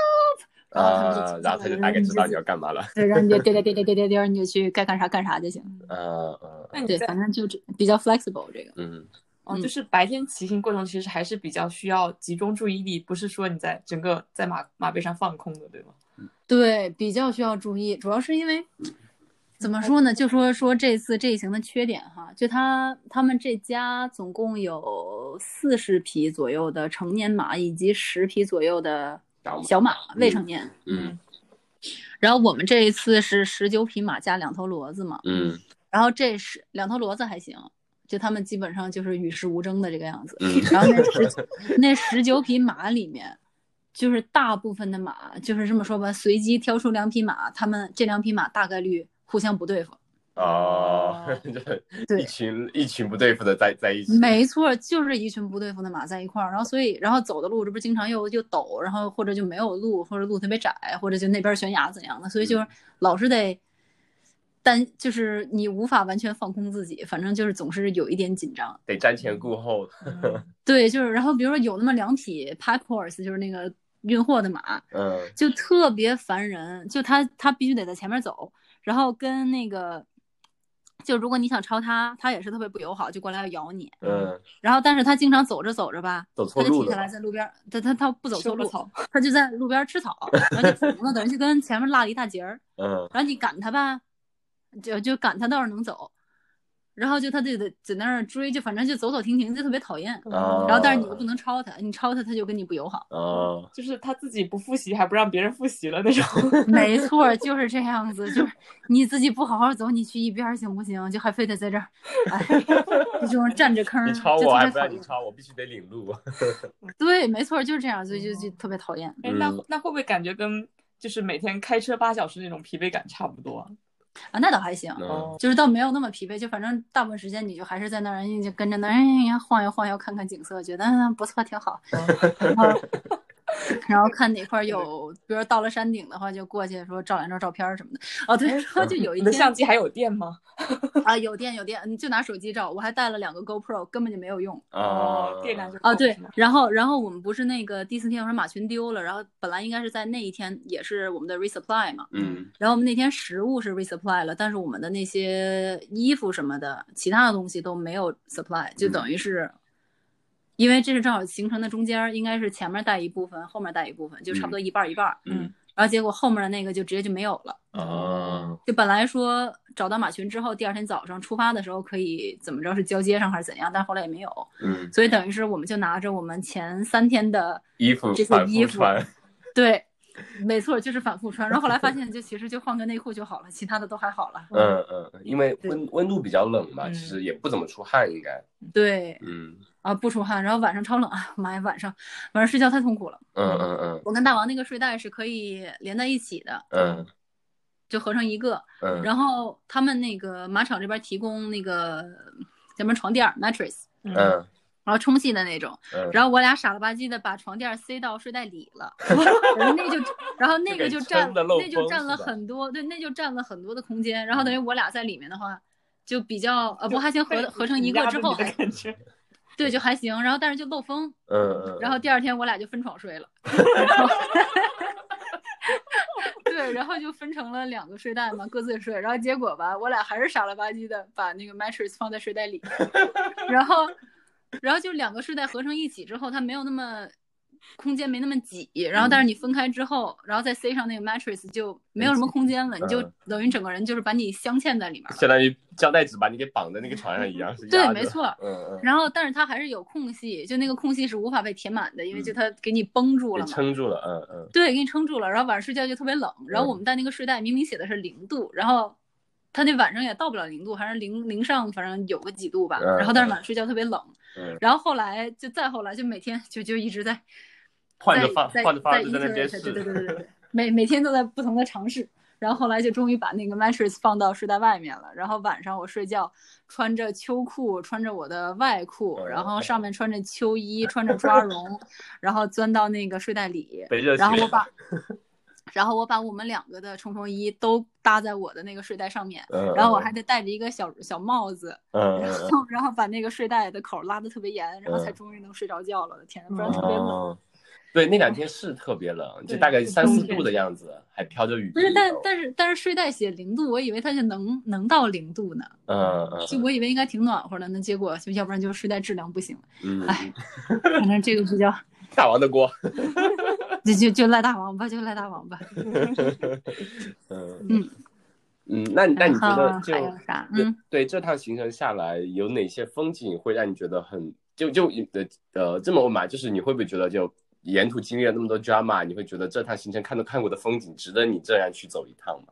然后他们就啊停，下来然后他就大概知道你要干嘛了。对，然后你就颠颠颠颠颠颠颠，你就去该干啥干啥就行。嗯嗯对，反正就这比较 flexible 这个。嗯哦，嗯就是白天骑行过程其实还是比较需要集中注意力，不是说你在整个在马马背上放空的，对吗？对，比较需要注意，主要是因为怎么说呢？就说说这次这一行的缺点哈，就他他们这家总共有四十匹左右的成年马，以及十匹左右的小马未成年。嗯然后我们这一次是十九匹马加两头骡子嘛，嗯然后这是两头骡子还行，就他们基本上就是与世无争的这个样子。嗯然后那十 那十九匹马里面，就是大部分的马，就是这么说吧，随机挑出两匹马，他们这两匹马大概率互相不对付。哦，对一群一群不对付的在在一起。没错，就是一群不对付的马在一块儿，然后所以然后走的路这不是经常又又陡，然后或者就没有路，或者路特别窄，或者就那边悬崖怎样的，所以就是老是得担，就是你无法完全放空自己，反正就是总是有一点紧张。得瞻前顾后。对，就是然后比如说有那么两匹 pack horse，就是那个运货的马，嗯就特别烦人，就他他必须得在前面走，然后跟那个。就如果你想超他，他也是特别不友好，就过来要咬你。嗯，然后，但是他经常走着走着吧，走错路他就停下来。在路边儿，他他他不走错路，他就在路边儿吃草，然后就停了，等于就跟前面落了一大截儿。嗯然后你赶他吧，就就赶他倒是能走，然后就他就得在那儿追，就反正就走走停停，就特别讨厌。哦然后但是你又不能超他，你超他他就跟你不友好。哦，就是他自己不复习，还不让别人复习了那种。没错，就是这样子，就是你自己不好好走，你去一边儿行不行？就还非得在这儿，哎，就这种占着坑儿，你超就我还你抄，我必须得领路。对，没错，就是这样，所以就就特别讨厌。哎，那嗯那会不会感觉跟就是每天开车八小时那种疲惫感差不多啊？啊，那倒还行。嗯就是倒没有那么疲惫，就反正大部分时间你就还是在那儿，就跟着那儿晃悠晃悠，看看景色，觉得嗯不错，挺好。然 后然后看哪块 有，比如到了山顶的话，就过去说照两张照片什么的。哦，对，然后就有一你的天相机还有电吗？啊，有电有电，你就拿手机照，我还带了两个 GoPro，根本就没有用。哦，电量就哦，对然后然后我们不是那个第四天我说马群丢了，然后本来应该是在那一天也是我们的 resupply 嘛，嗯然后我们那天食物是 resupply 了，但是我们的那些衣服什么的，其他的东西都没有 supply，就等于是，因为这是正好行程的中间儿，应该是前面带一部分，后面带一部分，就差不多一半儿一半儿。嗯然后结果后面的那个就直接就没有了。啊，就本来说找到马群之后，第二天早上出发的时候可以怎么着是交接上还是怎样，但后来也没有，嗯，所以等于是我们就拿着我们前三天的衣服这些衣服穿，对，没错，就是反复穿。然后后来发现，就其实就换个内裤就好了，其他的都还好了。嗯嗯，嗯因为温温度比较冷嘛，嗯其实也不怎么出汗，应该，对嗯啊，不出汗，然后晚上超冷啊，妈呀，晚上晚上睡觉太痛苦了。嗯嗯嗯我跟大王那个睡袋是可以连在一起的，嗯就合成一个。嗯，然后他们那个马场这边提供那个咱们床垫儿 mattress，嗯然后充气的那种。嗯，然后我俩傻了吧唧的把床垫儿塞到睡袋里了，然后那就，然后那个就占那就占了很多，对，那就占了很多的空间。然后等于我俩在里面的话，就比较呃不还行，合合成一个之后还对就还行。然后但是就漏风，嗯嗯，然后第二天我俩就分床睡了。对，然后就分成了两个睡袋嘛，各自睡。然后结果吧，我俩还是傻了吧唧的把那个 mattress 放在睡袋里，然后，然后就两个睡袋合成一起之后，它没有那么空间没那么挤。然后但是你分开之后，然后再塞上那个 mattress 就没有什么空间了，你就嗯等于整个人就是把你镶嵌在里面。相当于胶带纸把你给绑在那个床上一样，是对没错嗯嗯，然后，但是它还是有空隙，就那个空隙是无法被填满的，因为就它给你绷住了嘛。撑住了，嗯嗯对，给你撑住了，然后晚上睡觉就特别冷。然后我们带那个睡袋，明明写的是零度，然后它那晚上也到不了零度，还是零零上，反正有个几度吧。嗯然后但是晚上睡觉特别冷。嗯，然后后来就再后来就每天就就一直在换着方在在换着方式在那 internet，边对对对，对对对，每每天都在不同的尝试。然后后来就终于把那个 mattress 放到睡袋外面了。然后晚上我睡觉穿着秋裤，穿着我的外裤，嗯然后上面穿着秋衣，穿着抓绒，然后钻到那个睡袋里。然后我把，然后我把我们两个的冲锋衣都搭在我的那个睡袋上面，嗯，然后我还得戴着一个小小帽子，然后然后把那个睡袋的口拉的特别严，然后才嗯终于能睡着觉了。我的天呐，不然特别冷。哦，对，那两天是特别冷，就大概三四度的样子，还飘着雨。不是，但但是但是睡袋写零度，我以为它就能能到零度呢，嗯嗯就我以为应该挺暖和的，那结果就要不然就是睡袋质量不行，嗯，哎反正这个比较 大王的锅。就就就赖大王吧，就赖大王吧。嗯嗯嗯，那那你觉得就还有啥嗯对这趟行程下来，有哪些风景会让你觉得很就就呃呃这么问吧？就是你会不会觉得就沿途经历了那么多 drama，你会觉得这趟行程看都看过的风景值得你这样去走一趟吗？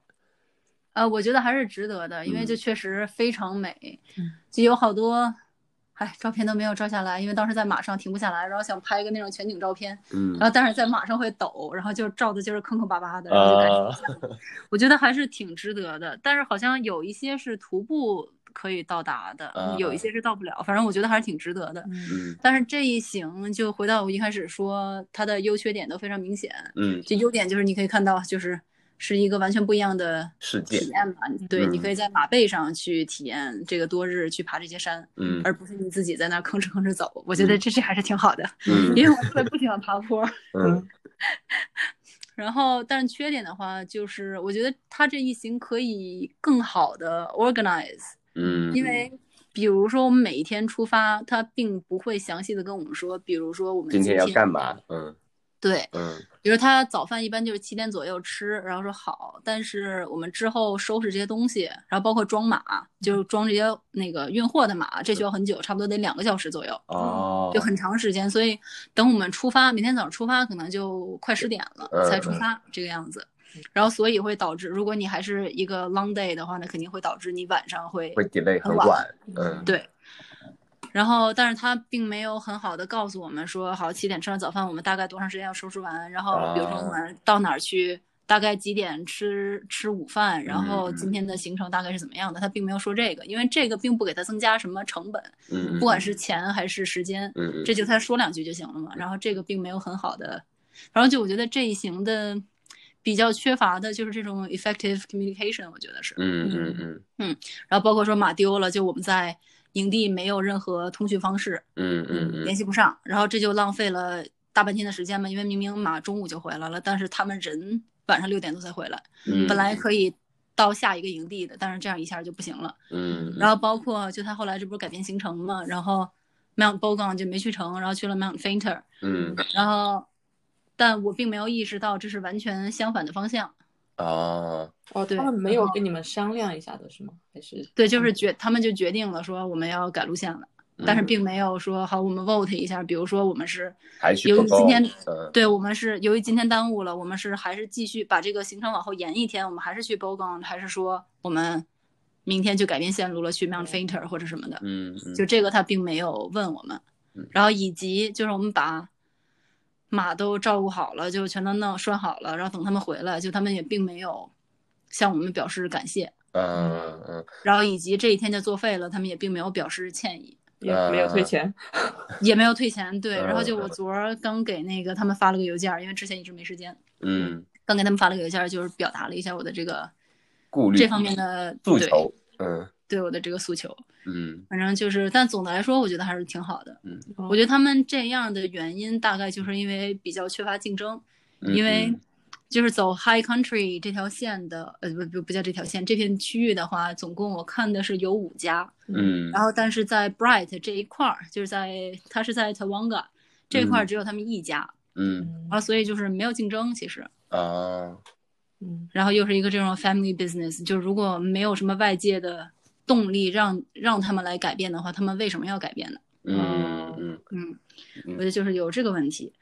呃，我觉得还是值得的，因为这确实非常美，嗯就有好多，哎，照片都没有照下来，因为当时在马上停不下来，然后想拍一个那种全景照片，嗯然后但是在马上会抖，然后就照的就是坑坑巴巴的，然后就感觉啊。我觉得还是挺值得的，但是好像有一些是徒步可以到达的，啊有一些是到不了，反正我觉得还是挺值得的。嗯嗯但是这一行就回到我一开始说，它的优缺点都非常明显。嗯，就优点就是你可以看到，就是是一个完全不一样的世界体验吧。对，嗯你可以在马背上去体验这个多日去爬这些山，嗯而不是你自己在那儿吭哧吭哧走。我觉得这这还是挺好的，嗯因为我特别不喜欢爬坡。嗯 然后，但是缺点的话，就是我觉得他这一行可以更好的 organize，嗯，因为比如说我们每一天出发，他并不会详细的跟我们说，比如说我们今天天要干嘛？嗯对，嗯比如他早饭一般就是七点左右吃，然后说好，但是我们之后收拾这些东西，然后包括装马，就是装这些那个运货的马，这需要很久，差不多得两个小时左右，哦，就很长时间。所以等我们出发，明天早上出发可能就快十点了嗯才出发这个样子。然后所以会导致，如果你还是一个 long day 的话，那肯定会导致你晚上会会 delay 很很晚对。然后，但是他并没有很好的告诉我们说，好，七点吃完早饭，我们大概多长时间要收拾完？然后，比如说我们到哪儿去，大概几点吃吃午饭？然后嗯今天的行程大概是怎么样的？他并没有说这个，因为这个并不给他增加什么成本，嗯，不管是钱还是时间，这就他说两句就行了嘛。然后这个并没有很好的然后就我觉得这一行的比较缺乏的就是这种 effective communication，我觉得是。嗯嗯嗯嗯然后包括说马丢了，就我们在营地没有任何通讯方式，嗯嗯嗯联系不上，然后这就浪费了大半天的时间嘛。因为明明马中午就回来了，但是他们人晚上六点多才回来，嗯，本来可以到下一个营地的，但是这样一下就不行了。嗯，然后包括就他后来这不是改变行程嘛，然后 Mount Bogan 就没去成，然后去了 Mount Fainter，嗯然后但我并没有意识到这是完全相反的方向。啊哦，对他们没有跟你们商量一下的是吗？还是对，就是决他们就决定了说我们要改路线了，但是嗯并没有说好我们 vote 一下，比如说我们是由于今天嗯对我们是由于今天耽误了，我们是还是继续把这个行程往后延一天，我们还是去 Bogan，还是说我们明天就改变线路了，去 Mount Fainter 或者什么的？嗯嗯就这个他并没有问我们嗯，然后以及就是我们把马都照顾好了，就全都弄拴好了，然后等他们回来，就他们也并没有向我们表示感谢，嗯嗯。然后以及这一天就作废了，他们也并没有表示歉意，也没有退钱？也没有退钱。对，嗯。然后就我昨儿刚给那个他们发了个邮件，因为之前一直没时间，嗯，刚给他们发了个邮件，就是表达了一下我的这个顾虑这方面的对诉求，嗯对我的这个诉求。嗯。反正就是，但总的来说，我觉得还是挺好的。嗯。我觉得他们这样的原因，大概就是因为比较缺乏竞争，嗯，因为。嗯就是走 High Country 这条线的，呃，不不不叫这条线，这片区域的话，总共我看的是有五家，嗯然后但是在 Bright 这一块儿，就是在它是在 Tawanga 这一块儿只有他们一家，嗯。嗯。然后所以就是没有竞争，其实，啊。嗯。然后又是一个这种 family business，就如果没有什么外界的动力让让他们来改变的话，他们为什么要改变呢？嗯嗯，嗯，嗯我觉得就是有这个问题。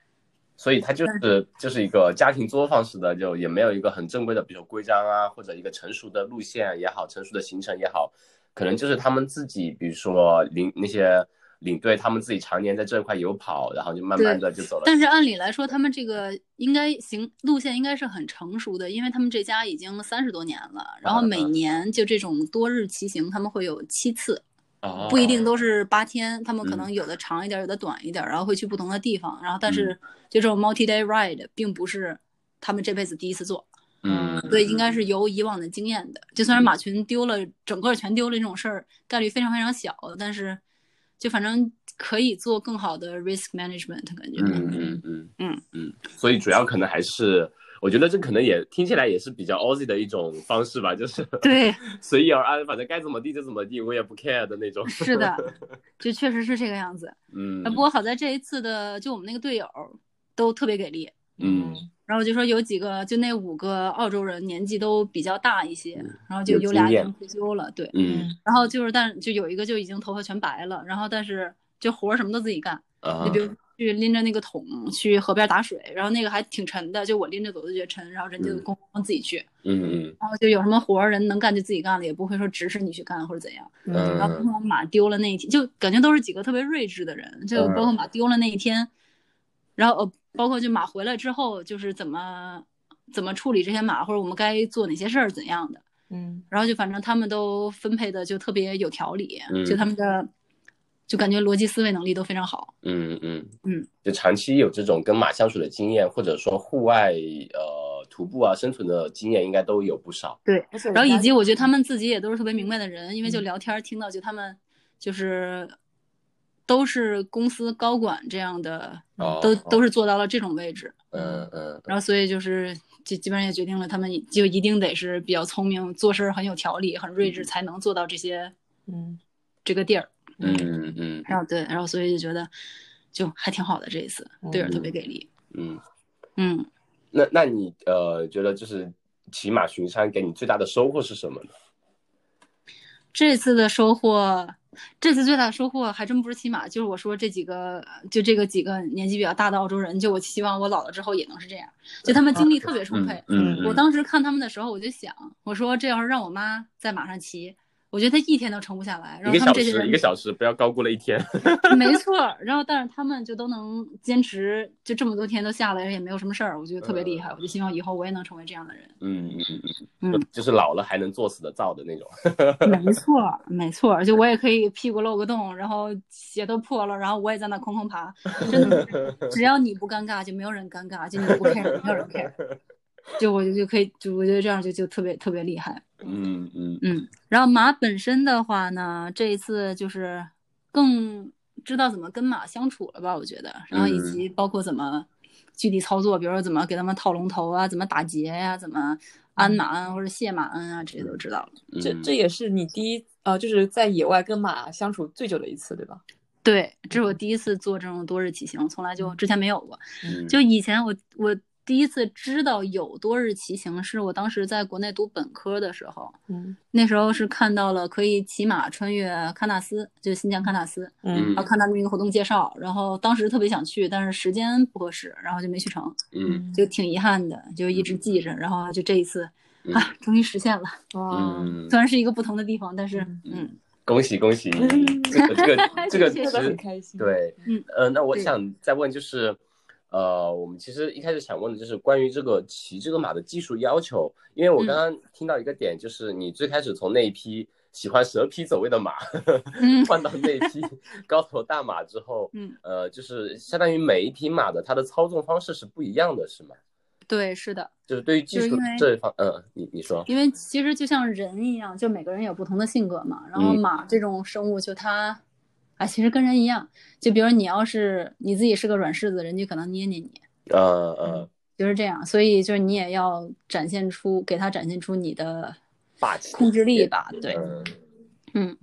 所以它就是就是一个家庭作坊式的，就也没有一个很正规的，比如说规章啊，或者一个成熟的路线也好，成熟的行程也好，可能就是他们自己，比如说领那些领队，他们自己常年在这块有跑，然后就慢慢的就走了。但是按理来说，他们这个应该行路线应该是很成熟的，因为他们这家已经三十多年了，然后每年就这种多日骑行，他们会有七次，哦不一定都是八天，他们可嗯。能有的长一点，有的短一点，然后会去不同的地方，然后但是就这种 multi day ride 并不是他们这辈子第一次做，嗯。所以应该是有以往的经验的。就算是马群丢了，整个全丢了这种事儿，概率非常非常小，但是就反正可以做更好的 risk management，感觉。嗯嗯嗯嗯嗯，所以主要可能还是。我觉得这可能也听起来也是比较 Aussie 的一种方式吧，就是对，随遇而安，反正该怎么地就怎么地，我也不 care 的那种。是的，就确实是这个样子。嗯不过好在这一次的，就我们那个队友都特别给力。嗯。然后就说有几个，就那五个澳洲人年纪都比较大一些，然后就有有俩已经退休了，对。嗯。然后就是，但就有一个就已经头发全白了，然后但是就活儿什么都自己干，啊。你比如去拎着那个桶去河边打水，然后那个还挺沉的，就我拎着走都觉得沉，然后人家就嗯。咣咣自己去，嗯嗯然后就有什么活儿人能干就自己干了，也不会说指使你去干或者怎样。嗯。然后包括马丢了那一天，就感觉都是几个特别睿智的人，就包括马丢了那一天，然后呃，包括就马回来之后，就是怎么怎么处理这些马，或者我们该做哪些事儿怎样的，嗯。然后就反正他们都分配的就特别有条理，嗯。就他们的就感觉逻辑思维能力都非常好。嗯嗯嗯，就长期有这种跟马相处的经验，或者说户外呃徒步啊生存的经验，应该都有不少。对，然后以及我我觉得他们自己也都是特别明白的人，因为就嗯。聊天儿听到就他们就是都是公司高管这样的，哦都都是做到了这种位置。嗯嗯然后所以就是基基本上也决定了，他们就一定得是比较聪明，做事儿很有条理、很睿智，才能做到这些嗯这个地儿。嗯嗯然后对，然后所以就觉得就还挺好的这一次，队友特别给力。嗯，嗯，那那你呃觉得就是骑马巡山给你最大的收获是什么呢？这次的收获，这次最大的收获还真不是骑马，就是我说这几个，就这个几个年纪比较大的澳洲人，就我希望我老了之后也能是这样，就他们精力特别充沛。嗯我当时看他们的时候，我就想，我说这要是让我妈在马上骑，我觉得他一天都撑不下来。然后他们这些人一个小时，不要高估了一天。没错，然后但是他们就都能坚持，就这么多天都下来，也没有什么事儿，我觉得特别厉害。我就希望以后我也能成为这样的人。嗯嗯嗯嗯嗯，就是老了还能作死的造的那种。没 错，没错，就我也可以屁股露个洞，然后鞋都破了，然后我也在那空空爬，真的是，只要你不尴尬，就没有人尴尬，就你不 care，没有人 care，就我就就可以，就我觉得这样就就特别特别厉害。嗯嗯。嗯，然后马本身的话呢，这一次就是更知道怎么跟马相处了吧，我觉得，然后以及包括怎么具体操作，比如说怎么给他们套龙头啊，怎么打劫呀、怎么鞍马鞍或者卸马鞍啊，这些都知道了。这嗯。这也是你第一呃，就是在野外跟马相处最久的一次，对吧？对，这是我第一次做这种多日骑行，从来就之前没有过。嗯。就以前我我第一次知道有多日骑行，是我当时在国内读本科的时候，嗯。那时候是看到了可以骑马穿越喀纳斯，就新疆喀纳斯，嗯。然后看他们那个活动介绍，然后当时特别想去，但是时间不合适，然后就没去成，嗯。就挺遗憾的，就一直记着，然后就这一次嗯啊，终于实现了。哇，嗯。虽，然是一个不同的地方，但是嗯，恭喜恭喜！这个这个这个其 谢谢真的很实开心。，对，嗯。呃，那我想再问就是，呃，我们其实一开始想问的就是关于这个骑这个马的技术要求，因为我刚刚听到一个点，就是你最开始从那一匹喜欢蛇皮走位的马，嗯 换到那一匹高头大马之后，嗯，呃，就是相当于每一匹马的它的操纵方式是不一样的，是吗？对，是的，就是对于技术这一方，嗯，你你说，因为其实就像人一样，就每个人有不同的性格嘛。然后嗯马这种生物，就它，啊，其实跟人一样。就比如你要是你自己是个软柿子，人家可能捏捏你，呃呃，就是这样。所以就是你也要展现出，给他展现出你的霸气控制力吧。对，嗯嗯，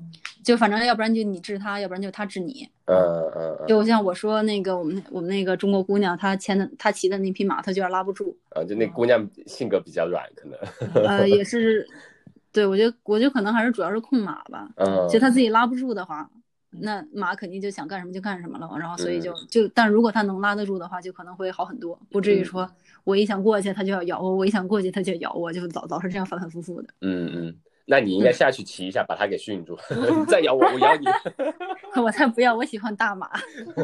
就反正要不然就你治他，要不然就他治你。嗯嗯嗯，就像我说那个我们我们那个中国姑娘，她牵的她骑的那匹马，她就有点拉不住。啊，就那姑娘性格比较软，可能，呃，也是，对我觉得我觉得可能还是主要是控马吧。嗯，就他自己拉不住的话，那马肯定就想干什么就干什么了，然后所以就就，但如果他能拉得住的话，就可能会好很多，不至于说我一想过去他就要咬我，我一想过去他就咬我，就老老是这样反反复复的。嗯嗯，那你应该下去骑一下，把它给驯住。你再咬我，我咬你。我才不要，我喜欢大马，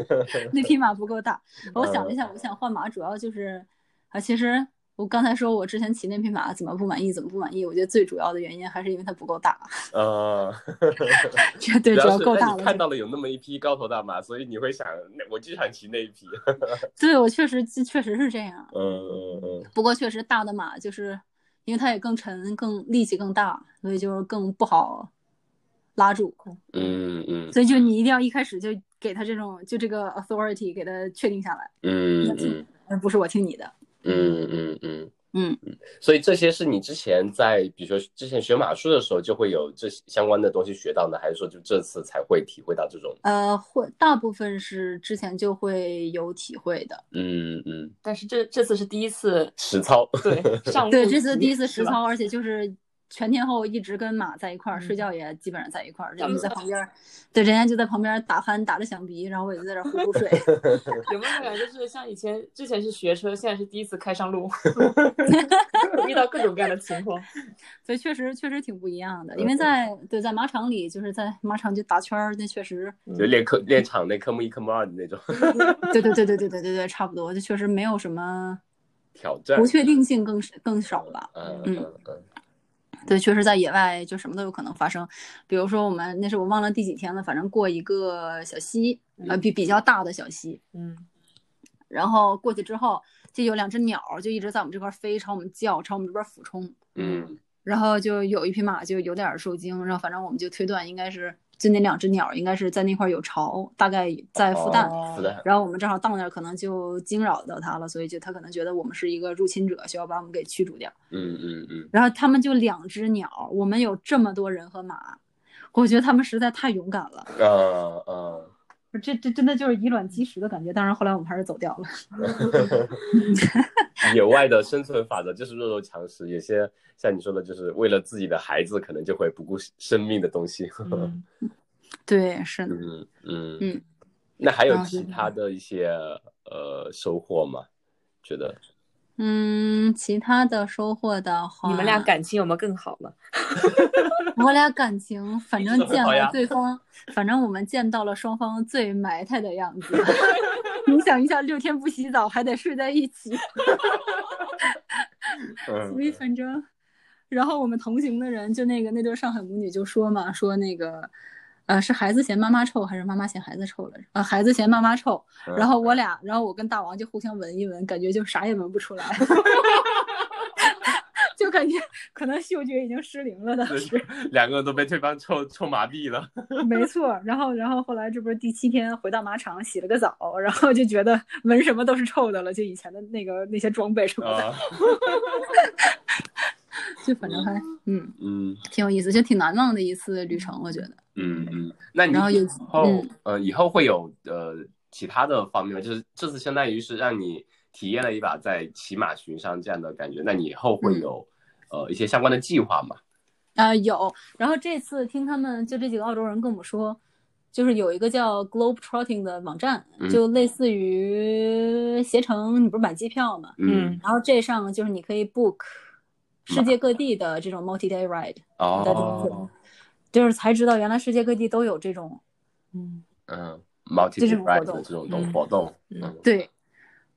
那匹马不够大。我想了一下，我想换马主要就是啊，其实我刚才说我之前骑那匹马怎么不满意，怎么不满意，我觉得最主要的原因还是因为它不够大，呃，绝对主只要够大了。看到了有那么一匹高头大马，所以你会想，那我就想骑那一匹。对我确实确实是这样。嗯嗯嗯不过确实大的马就是因为它也更沉、更力气更大，所以就是更不好拉住。嗯嗯所以就你一定要一开始就给他这种就这个 authority 给他确定下来，嗯嗯而不是我听你的。嗯嗯嗯。嗯，所以这些是你之前在，比如说之前学马术的时候就会有这些相关的东西学到呢，还是说就这次才会体会到这种？呃，会大部分是之前就会有体会的。嗯嗯，但是这这次是第一次实操。对上 对，这次第一次实操，而且就是全天候一直跟马在一块儿，睡嗯觉也基本上在一块儿，人家就在旁边儿，对，人家就在旁边打鼾打着响鼻，然后我就在这呼呼睡。有没有感觉就是像以前之前是学车，现在是第一次开上路，遇到各种各样的情况。所以确实确实挺不一样的，因为在对在马场里，就是在马场就打圈儿，那确实，就练科练场那科目一、科目二的那种 对对对对对对对对，差不多，就确实没有什么挑战不。确定性更更少吧。嗯嗯嗯嗯对，确实在野外就什么都有可能发生，比如说我们那是我忘了第几天了，反正过一个小溪，呃比比较大的小溪，嗯。然后过去之后就有两只鸟儿就一直在我们这块儿飞，朝我们叫，朝我们这边俯冲，嗯。然后就有一匹马就有点儿受惊，然后反正我们就推断应该是就那两只鸟儿应该是在那块儿有巢，大概在孵蛋。哦，是的，然后我们正好到那儿，可能就惊扰到它了，所以就它可能觉得我们是一个入侵者，需要把我们给驱逐掉。嗯嗯嗯然后他们就两只鸟，我们有这么多人和马，我觉得他们实在太勇敢了，嗯嗯这这真的就是以卵击石的感觉。当然后来我们还是走掉了。野外的生存法则就是弱肉强食，有些像你说的，就是为了自己的孩子，可能就会不顾生命的东西。嗯，对，是的，嗯嗯嗯，那还有其他的一些呃收获吗？觉得嗯，其他的收获的话，你们俩感情有没有更好了？我俩感情反正见了对方，反正我们见到了双方最埋汰的样子。你想一下，六天不洗澡还得睡在一起，嗯所以反正，然后我们同行的人就那个那对上海母女就说嘛，说那个。呃，是孩子嫌妈妈臭，还是妈妈嫌孩子臭来着？呃，孩子嫌妈妈臭，嗯然后我俩，然后我跟大王就互相闻一闻，感觉就啥也闻不出来，就 感觉可能嗅觉已经失灵了当时。两个人都被对方臭臭麻痹了。没错，然后然后后来这不是第七天回到马场洗了个澡，然后就觉得闻什么都是臭的了，就以前的那个那些装备什么的，啊，就反正还嗯嗯挺有意思，就挺难忘的一次旅程，我觉得。嗯嗯，那你然后以后嗯呃以后会有呃其他的方面吗？就是这次相当于是让你体验了一把在骑马巡上这样的感觉，那你以后会有呃一些相关的计划嘛？啊、有。然后这次听他们就这几个澳洲人跟我们说，就是有一个叫 Globe Trotting 的网站，嗯就类似于携程，你不是买机票嘛？嗯然后这上就是你可以 book 世界各地的这种 multi day ride，哦，就是才知道原来世界各地都有这种，嗯嗯，multi 这种活 ride 动的这种活动，对。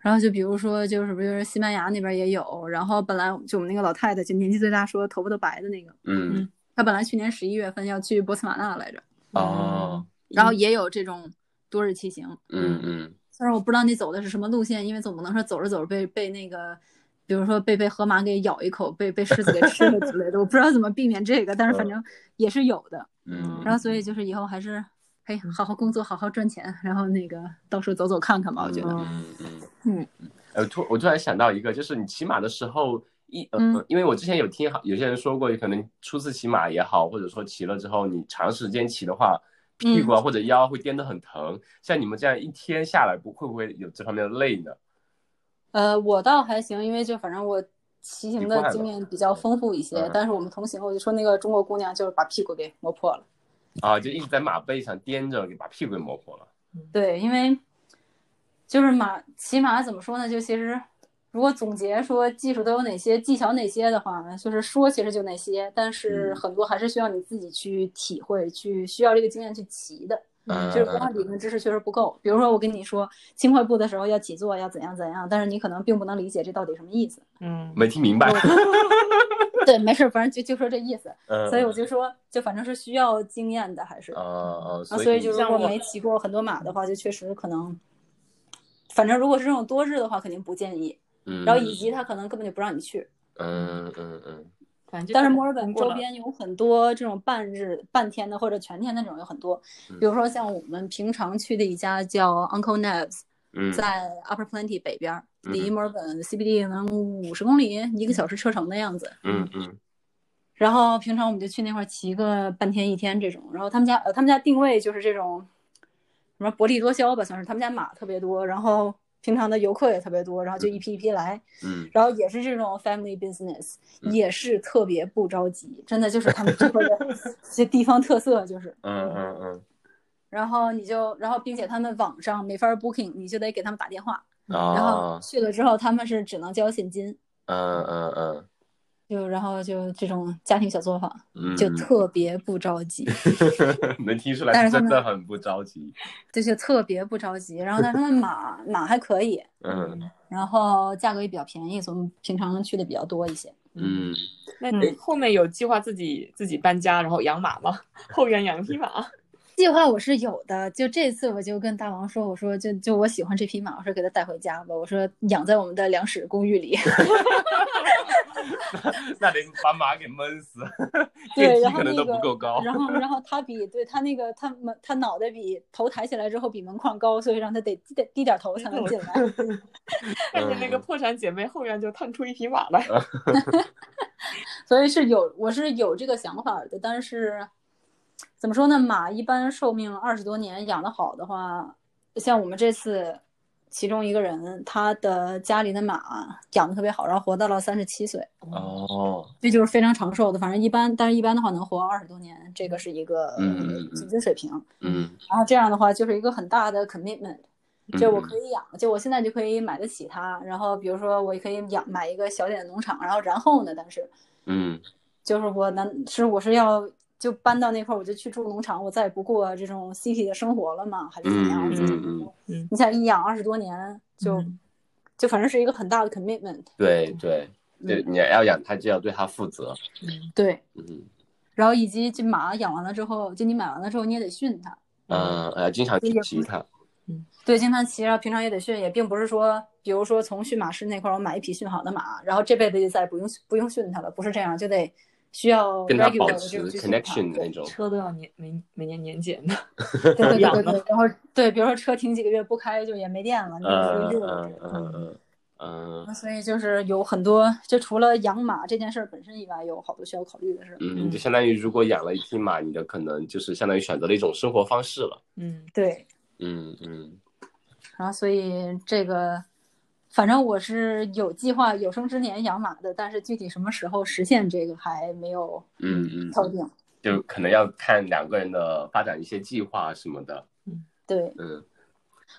然后就比如说，就是不就是西班牙那边也有，然后本来就我们那个老太太，就年纪最大，说头发都白的那个，嗯她本来去年十一月份要去波茨瓦纳来着，哦，然后也有这种多日骑行。嗯嗯虽然我不知道你走的是什么路线，因为总不能说走着走着被被那个，比如说被被河马给咬一口，被被狮子给吃了之类的，我不知道怎么避免这个，但是反正也是有的。嗯，然后所以就是以后还是，嘿，好好工作，好好赚钱，然后那个到处走走看看吧，我觉得。嗯嗯呃，突我突然想到一个，就是你骑马的时候，一呃，嗯因为我之前有听好有些人说过，可能初次骑马也好，或者说骑了之后你长时间骑的话，屁股啊或者腰会颠得很疼。像你们这样一天下来，不会不会有这方面的累呢？呃，我倒还行，因为就反正我骑行的经验比较丰富一些，嗯但是我们同行，我就说那个中国姑娘就是把屁股给磨破了。啊，就一直在马背上颠着，给把屁股给磨破了。对，因为就是马骑马怎么说呢？就其实如果总结说技术都有哪些，技巧哪些的话，就是说其实就那些，但是嗯很多还是需要你自己去体会，去需要这个经验去骑的。嗯就是光理论知识确实不够。比如说我跟你说轻快步的时候要起坐，要怎样怎样，但是你可能并不能理解这到底什么意思。嗯没听明白。对，没事，反正就就说这意思。嗯，所以我就说，就反正是需要经验的，还是。呃呃，啊，所所以就你如果没骑过很多马的话，就确实可能，反正如果是这种多日的话，肯定不建议。嗯，然后以及他可能根本就不让你去。嗯嗯嗯反正但是墨尔本周边有很多这种半日、半天的或者全天的这种有很多，嗯比如说像我们平常去的一家叫 Uncle Nev's，嗯，在 Upper Plenty 北边儿，嗯离墨尔本 CBD 能五十公里，一个小时车程的样子。嗯嗯然后平常我们就去那块儿骑个半天一天这种。然后他们家呃，他们家定位就是这种什么薄利多销吧，算是他们家马特别多，然后平常的游客也特别多，然后就一批一批来，嗯然后也是这种 family business，嗯也是特别不着急，真的就是他们这块的这地方特色就是。嗯嗯嗯然后你就，然后并且他们网上没法 booking，你就得给他们打电话，嗯，然后啊，去了之后他们是只能交现金，嗯嗯嗯就然后就这种家庭小作坊，嗯，就特别不着急。能听出来但是真的很不着急。这就特别不着急。然后但是他们马马 还可以，嗯然后价格也比较便宜，所以我们平常去的比较多一些。嗯，那嗯你后面有计划自己自己搬家，然后养马吗？后院养一匹马？计划我是有的，就这次我就跟大王说，我说就就我喜欢这匹马，我说给它带回家吧，我说养在我们的粮食公寓里。那得把马给闷死，对可能都那个不够高。然后然后它比对它那个它门它脑袋比头抬起来之后比门框高，所以让它得低点低点头才能进来。看见那个破产姐妹后院就探出一匹马来。所以是有我是有这个想法的，但是怎么说呢？马一般寿命二十多年，养的好的话，像我们这次其中一个人，他的家里的马养的特别好，然后活到了三十七岁，哦，这就是非常长寿的。反正一般，但是一般的话能活二十多年，这个是一个嗯嗯嗯平均水平。嗯然后这样的话就是一个很大的 commitment，就我可以养，就我现在就可以买得起它。然后比如说我也可以养买一个小点的农场，然后然后呢，但是嗯就是我难是我是要就搬到那块儿，我就去住农场，我再也不过这种 city 的生活了嘛，还是怎么样？嗯嗯嗯你想一养二十多年，就、嗯就反正是一个很大的 commitment。对对对，你要养它就要对它负责。嗯对，嗯然后以及这马养完了之后，就你买完了之后你也得训它。嗯呃，经常去骑它。嗯对，经常骑，然后平常也得训，也并不是说，比如说从驯马师那块儿我买一匹训好的马，然后这辈子就再也不用不用训它了，不是这样，就得需要跟它保持 connection 的那种。车都要年每每年年检的。对对对然后对，比如说车停几个月不开就也没电了，你就嗯热嗯嗯嗯嗯所以就是有很多，就除了养马这件事儿本身以外，有好多需要考虑的事儿。嗯，就相当于如果养了一匹马，你的可能就是相当于选择了一种生活方式了。嗯对，嗯嗯然后所以这个，反正我是有计划有生之年养马的，但是具体什么时候实现这个还没有嗯嗯，敲定。就可能要看两个人的发展一些计划什么的。嗯对，嗯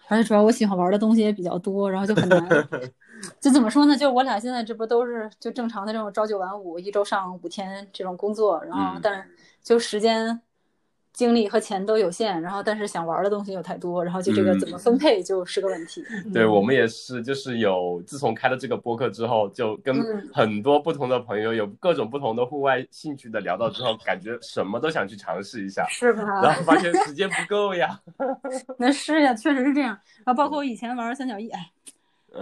而且主要我喜欢玩的东西也比较多，然后就很难。就怎么说呢？就我俩现在这不都是就正常的这种朝九晚五，一周上五天这种工作，然后嗯但是就时间、精力和钱都有限，然后但是想玩的东西又太多，然后就这个嗯怎么分配就是个问题。对我们也是，就是有自从开了这个播客之后，就跟嗯很多不同的朋友有各种不同的户外兴趣的聊到之后，感觉什么都想去尝试一下，是吧然？后发现时间不够呀。那是呀，确实是这样。然后包括我以前玩三角翼，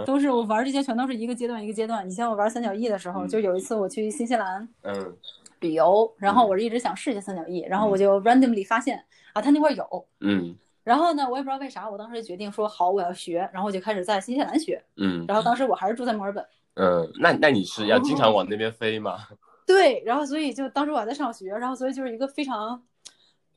都是我玩这些全都是一个阶段一个阶段。以前我玩三角翼的时候，嗯就有一次我去新西兰嗯旅游，然后我是一直想试一下三角翼，然后我就 randomly 发现啊，他那块有。嗯然后呢，我也不知道为啥，我当时就决定说好，我要学，然后我就开始在新西兰学。嗯然后当时我还是住在墨尔本，嗯，那那你是要经常往那边飞吗？对，然后所以就当时我还在上学，然后所以就是一个非常不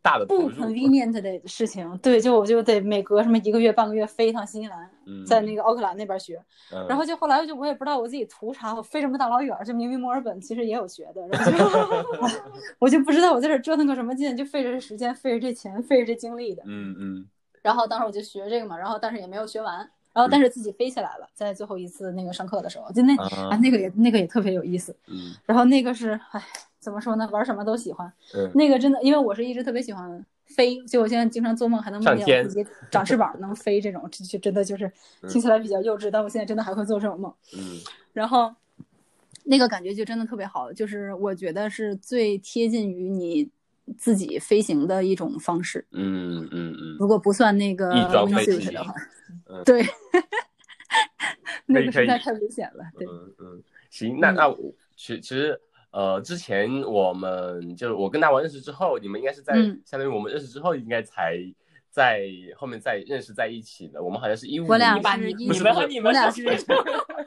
大的不。convenient 的事情。对，就我就得每隔什么一个月、半个月飞一趟新西兰，嗯，在那个奥克兰那边学。嗯，然后就后来就我也不知道我自己图啥，我飞这么大老远，就明明墨尔本其实也有学的，然后就 我就不知道我在这折腾个什么劲，就费着这时间、费着这钱、费着这精力的。嗯嗯然后当时我就学这个嘛，然后但是也没有学完，然后但是自己飞起来了，在最后一次那个上课的时候，就那啊啊那个也那个也特别有意思。嗯然后那个是哎怎么说呢，玩什么都喜欢。嗯那个真的，因为我是一直特别喜欢飞，就我现在经常做梦还能梦见我自己长翅膀能飞这种，这就真的就是听起来比较幼稚，但我现在真的还会做这种梦。嗯然后那个感觉就真的特别好，就是我觉得是最贴近于你自己飞行的一种方式。嗯嗯嗯，如果不算那个翼装飞 wingsuit 的话，嗯 对，那个实在太危险了。对，嗯嗯，行，那那我其其实呃，之前我们就是我跟大王认识之后，你们应该是在、嗯相当于我们认识之后，应该才在后面再认识在一起的。我们好像是一五我俩把是一不是们和你们我俩是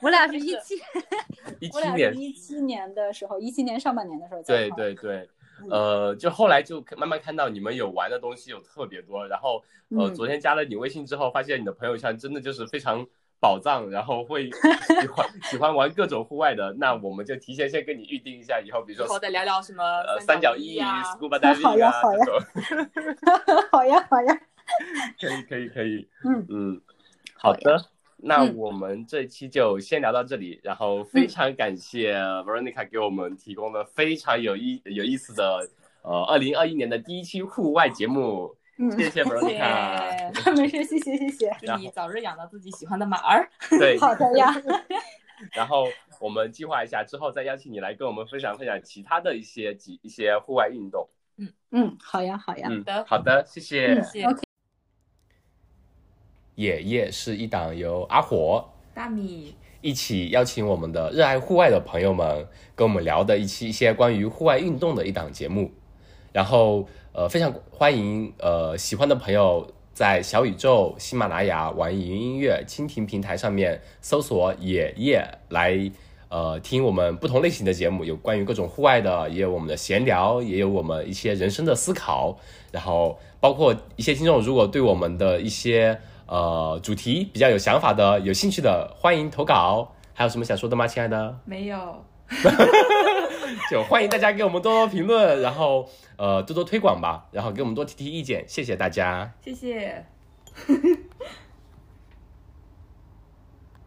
我俩是一七，一我俩七年是，一七年的时候，一七年上半年的时候在对对对。呃，就后来就慢慢看到你们有玩的东西有特别多，然后呃，嗯。昨天加了你微信之后，发现你的朋友圈真的就是非常宝藏，然后会 喜欢喜欢玩各种户外的，那我们就提前先跟你预定一下，以后比如说以后再聊聊什么呃三角翼、啊，scuba 好 diving 啊呀好呀。这种，好呀好呀，可以可以可以，嗯。嗯，好好的。那嗯我们这一期就先聊到这里，然后非常感谢 Veronica 给我们提供了非常有意有意思的呃二零二一年的第一期户外节目，嗯，谢谢 Veronica。没事，谢谢谢谢，祝你早日养到自己喜欢的马儿。对，好的呀，然后我们计划一下之后再邀请你来跟我们分享分享其他的一些几一些户外运动。嗯嗯，好呀好呀，嗯的，好的，谢谢。嗯谢谢 OK 野夜是一档由阿火大米，一起邀请我们的热爱户外的朋友们跟我们聊的一期一些关于户外运动的一档节目。然后呃，非常欢迎呃喜欢的朋友在小宇宙、喜马拉雅、网易云音乐、蜻蜓平台上面搜索“野夜”来呃听我们不同类型的节目，有关于各种户外的，也有我们的闲聊，也有我们一些人生的思考。然后包括一些听众如果对我们的一些呃主题比较有想法的、有兴趣的，欢迎投稿。还有什么想说的吗，亲爱的？没有，就欢迎大家给我们多多评论，然后呃多多推广吧，然后给我们多提提意见，谢谢大家。谢谢。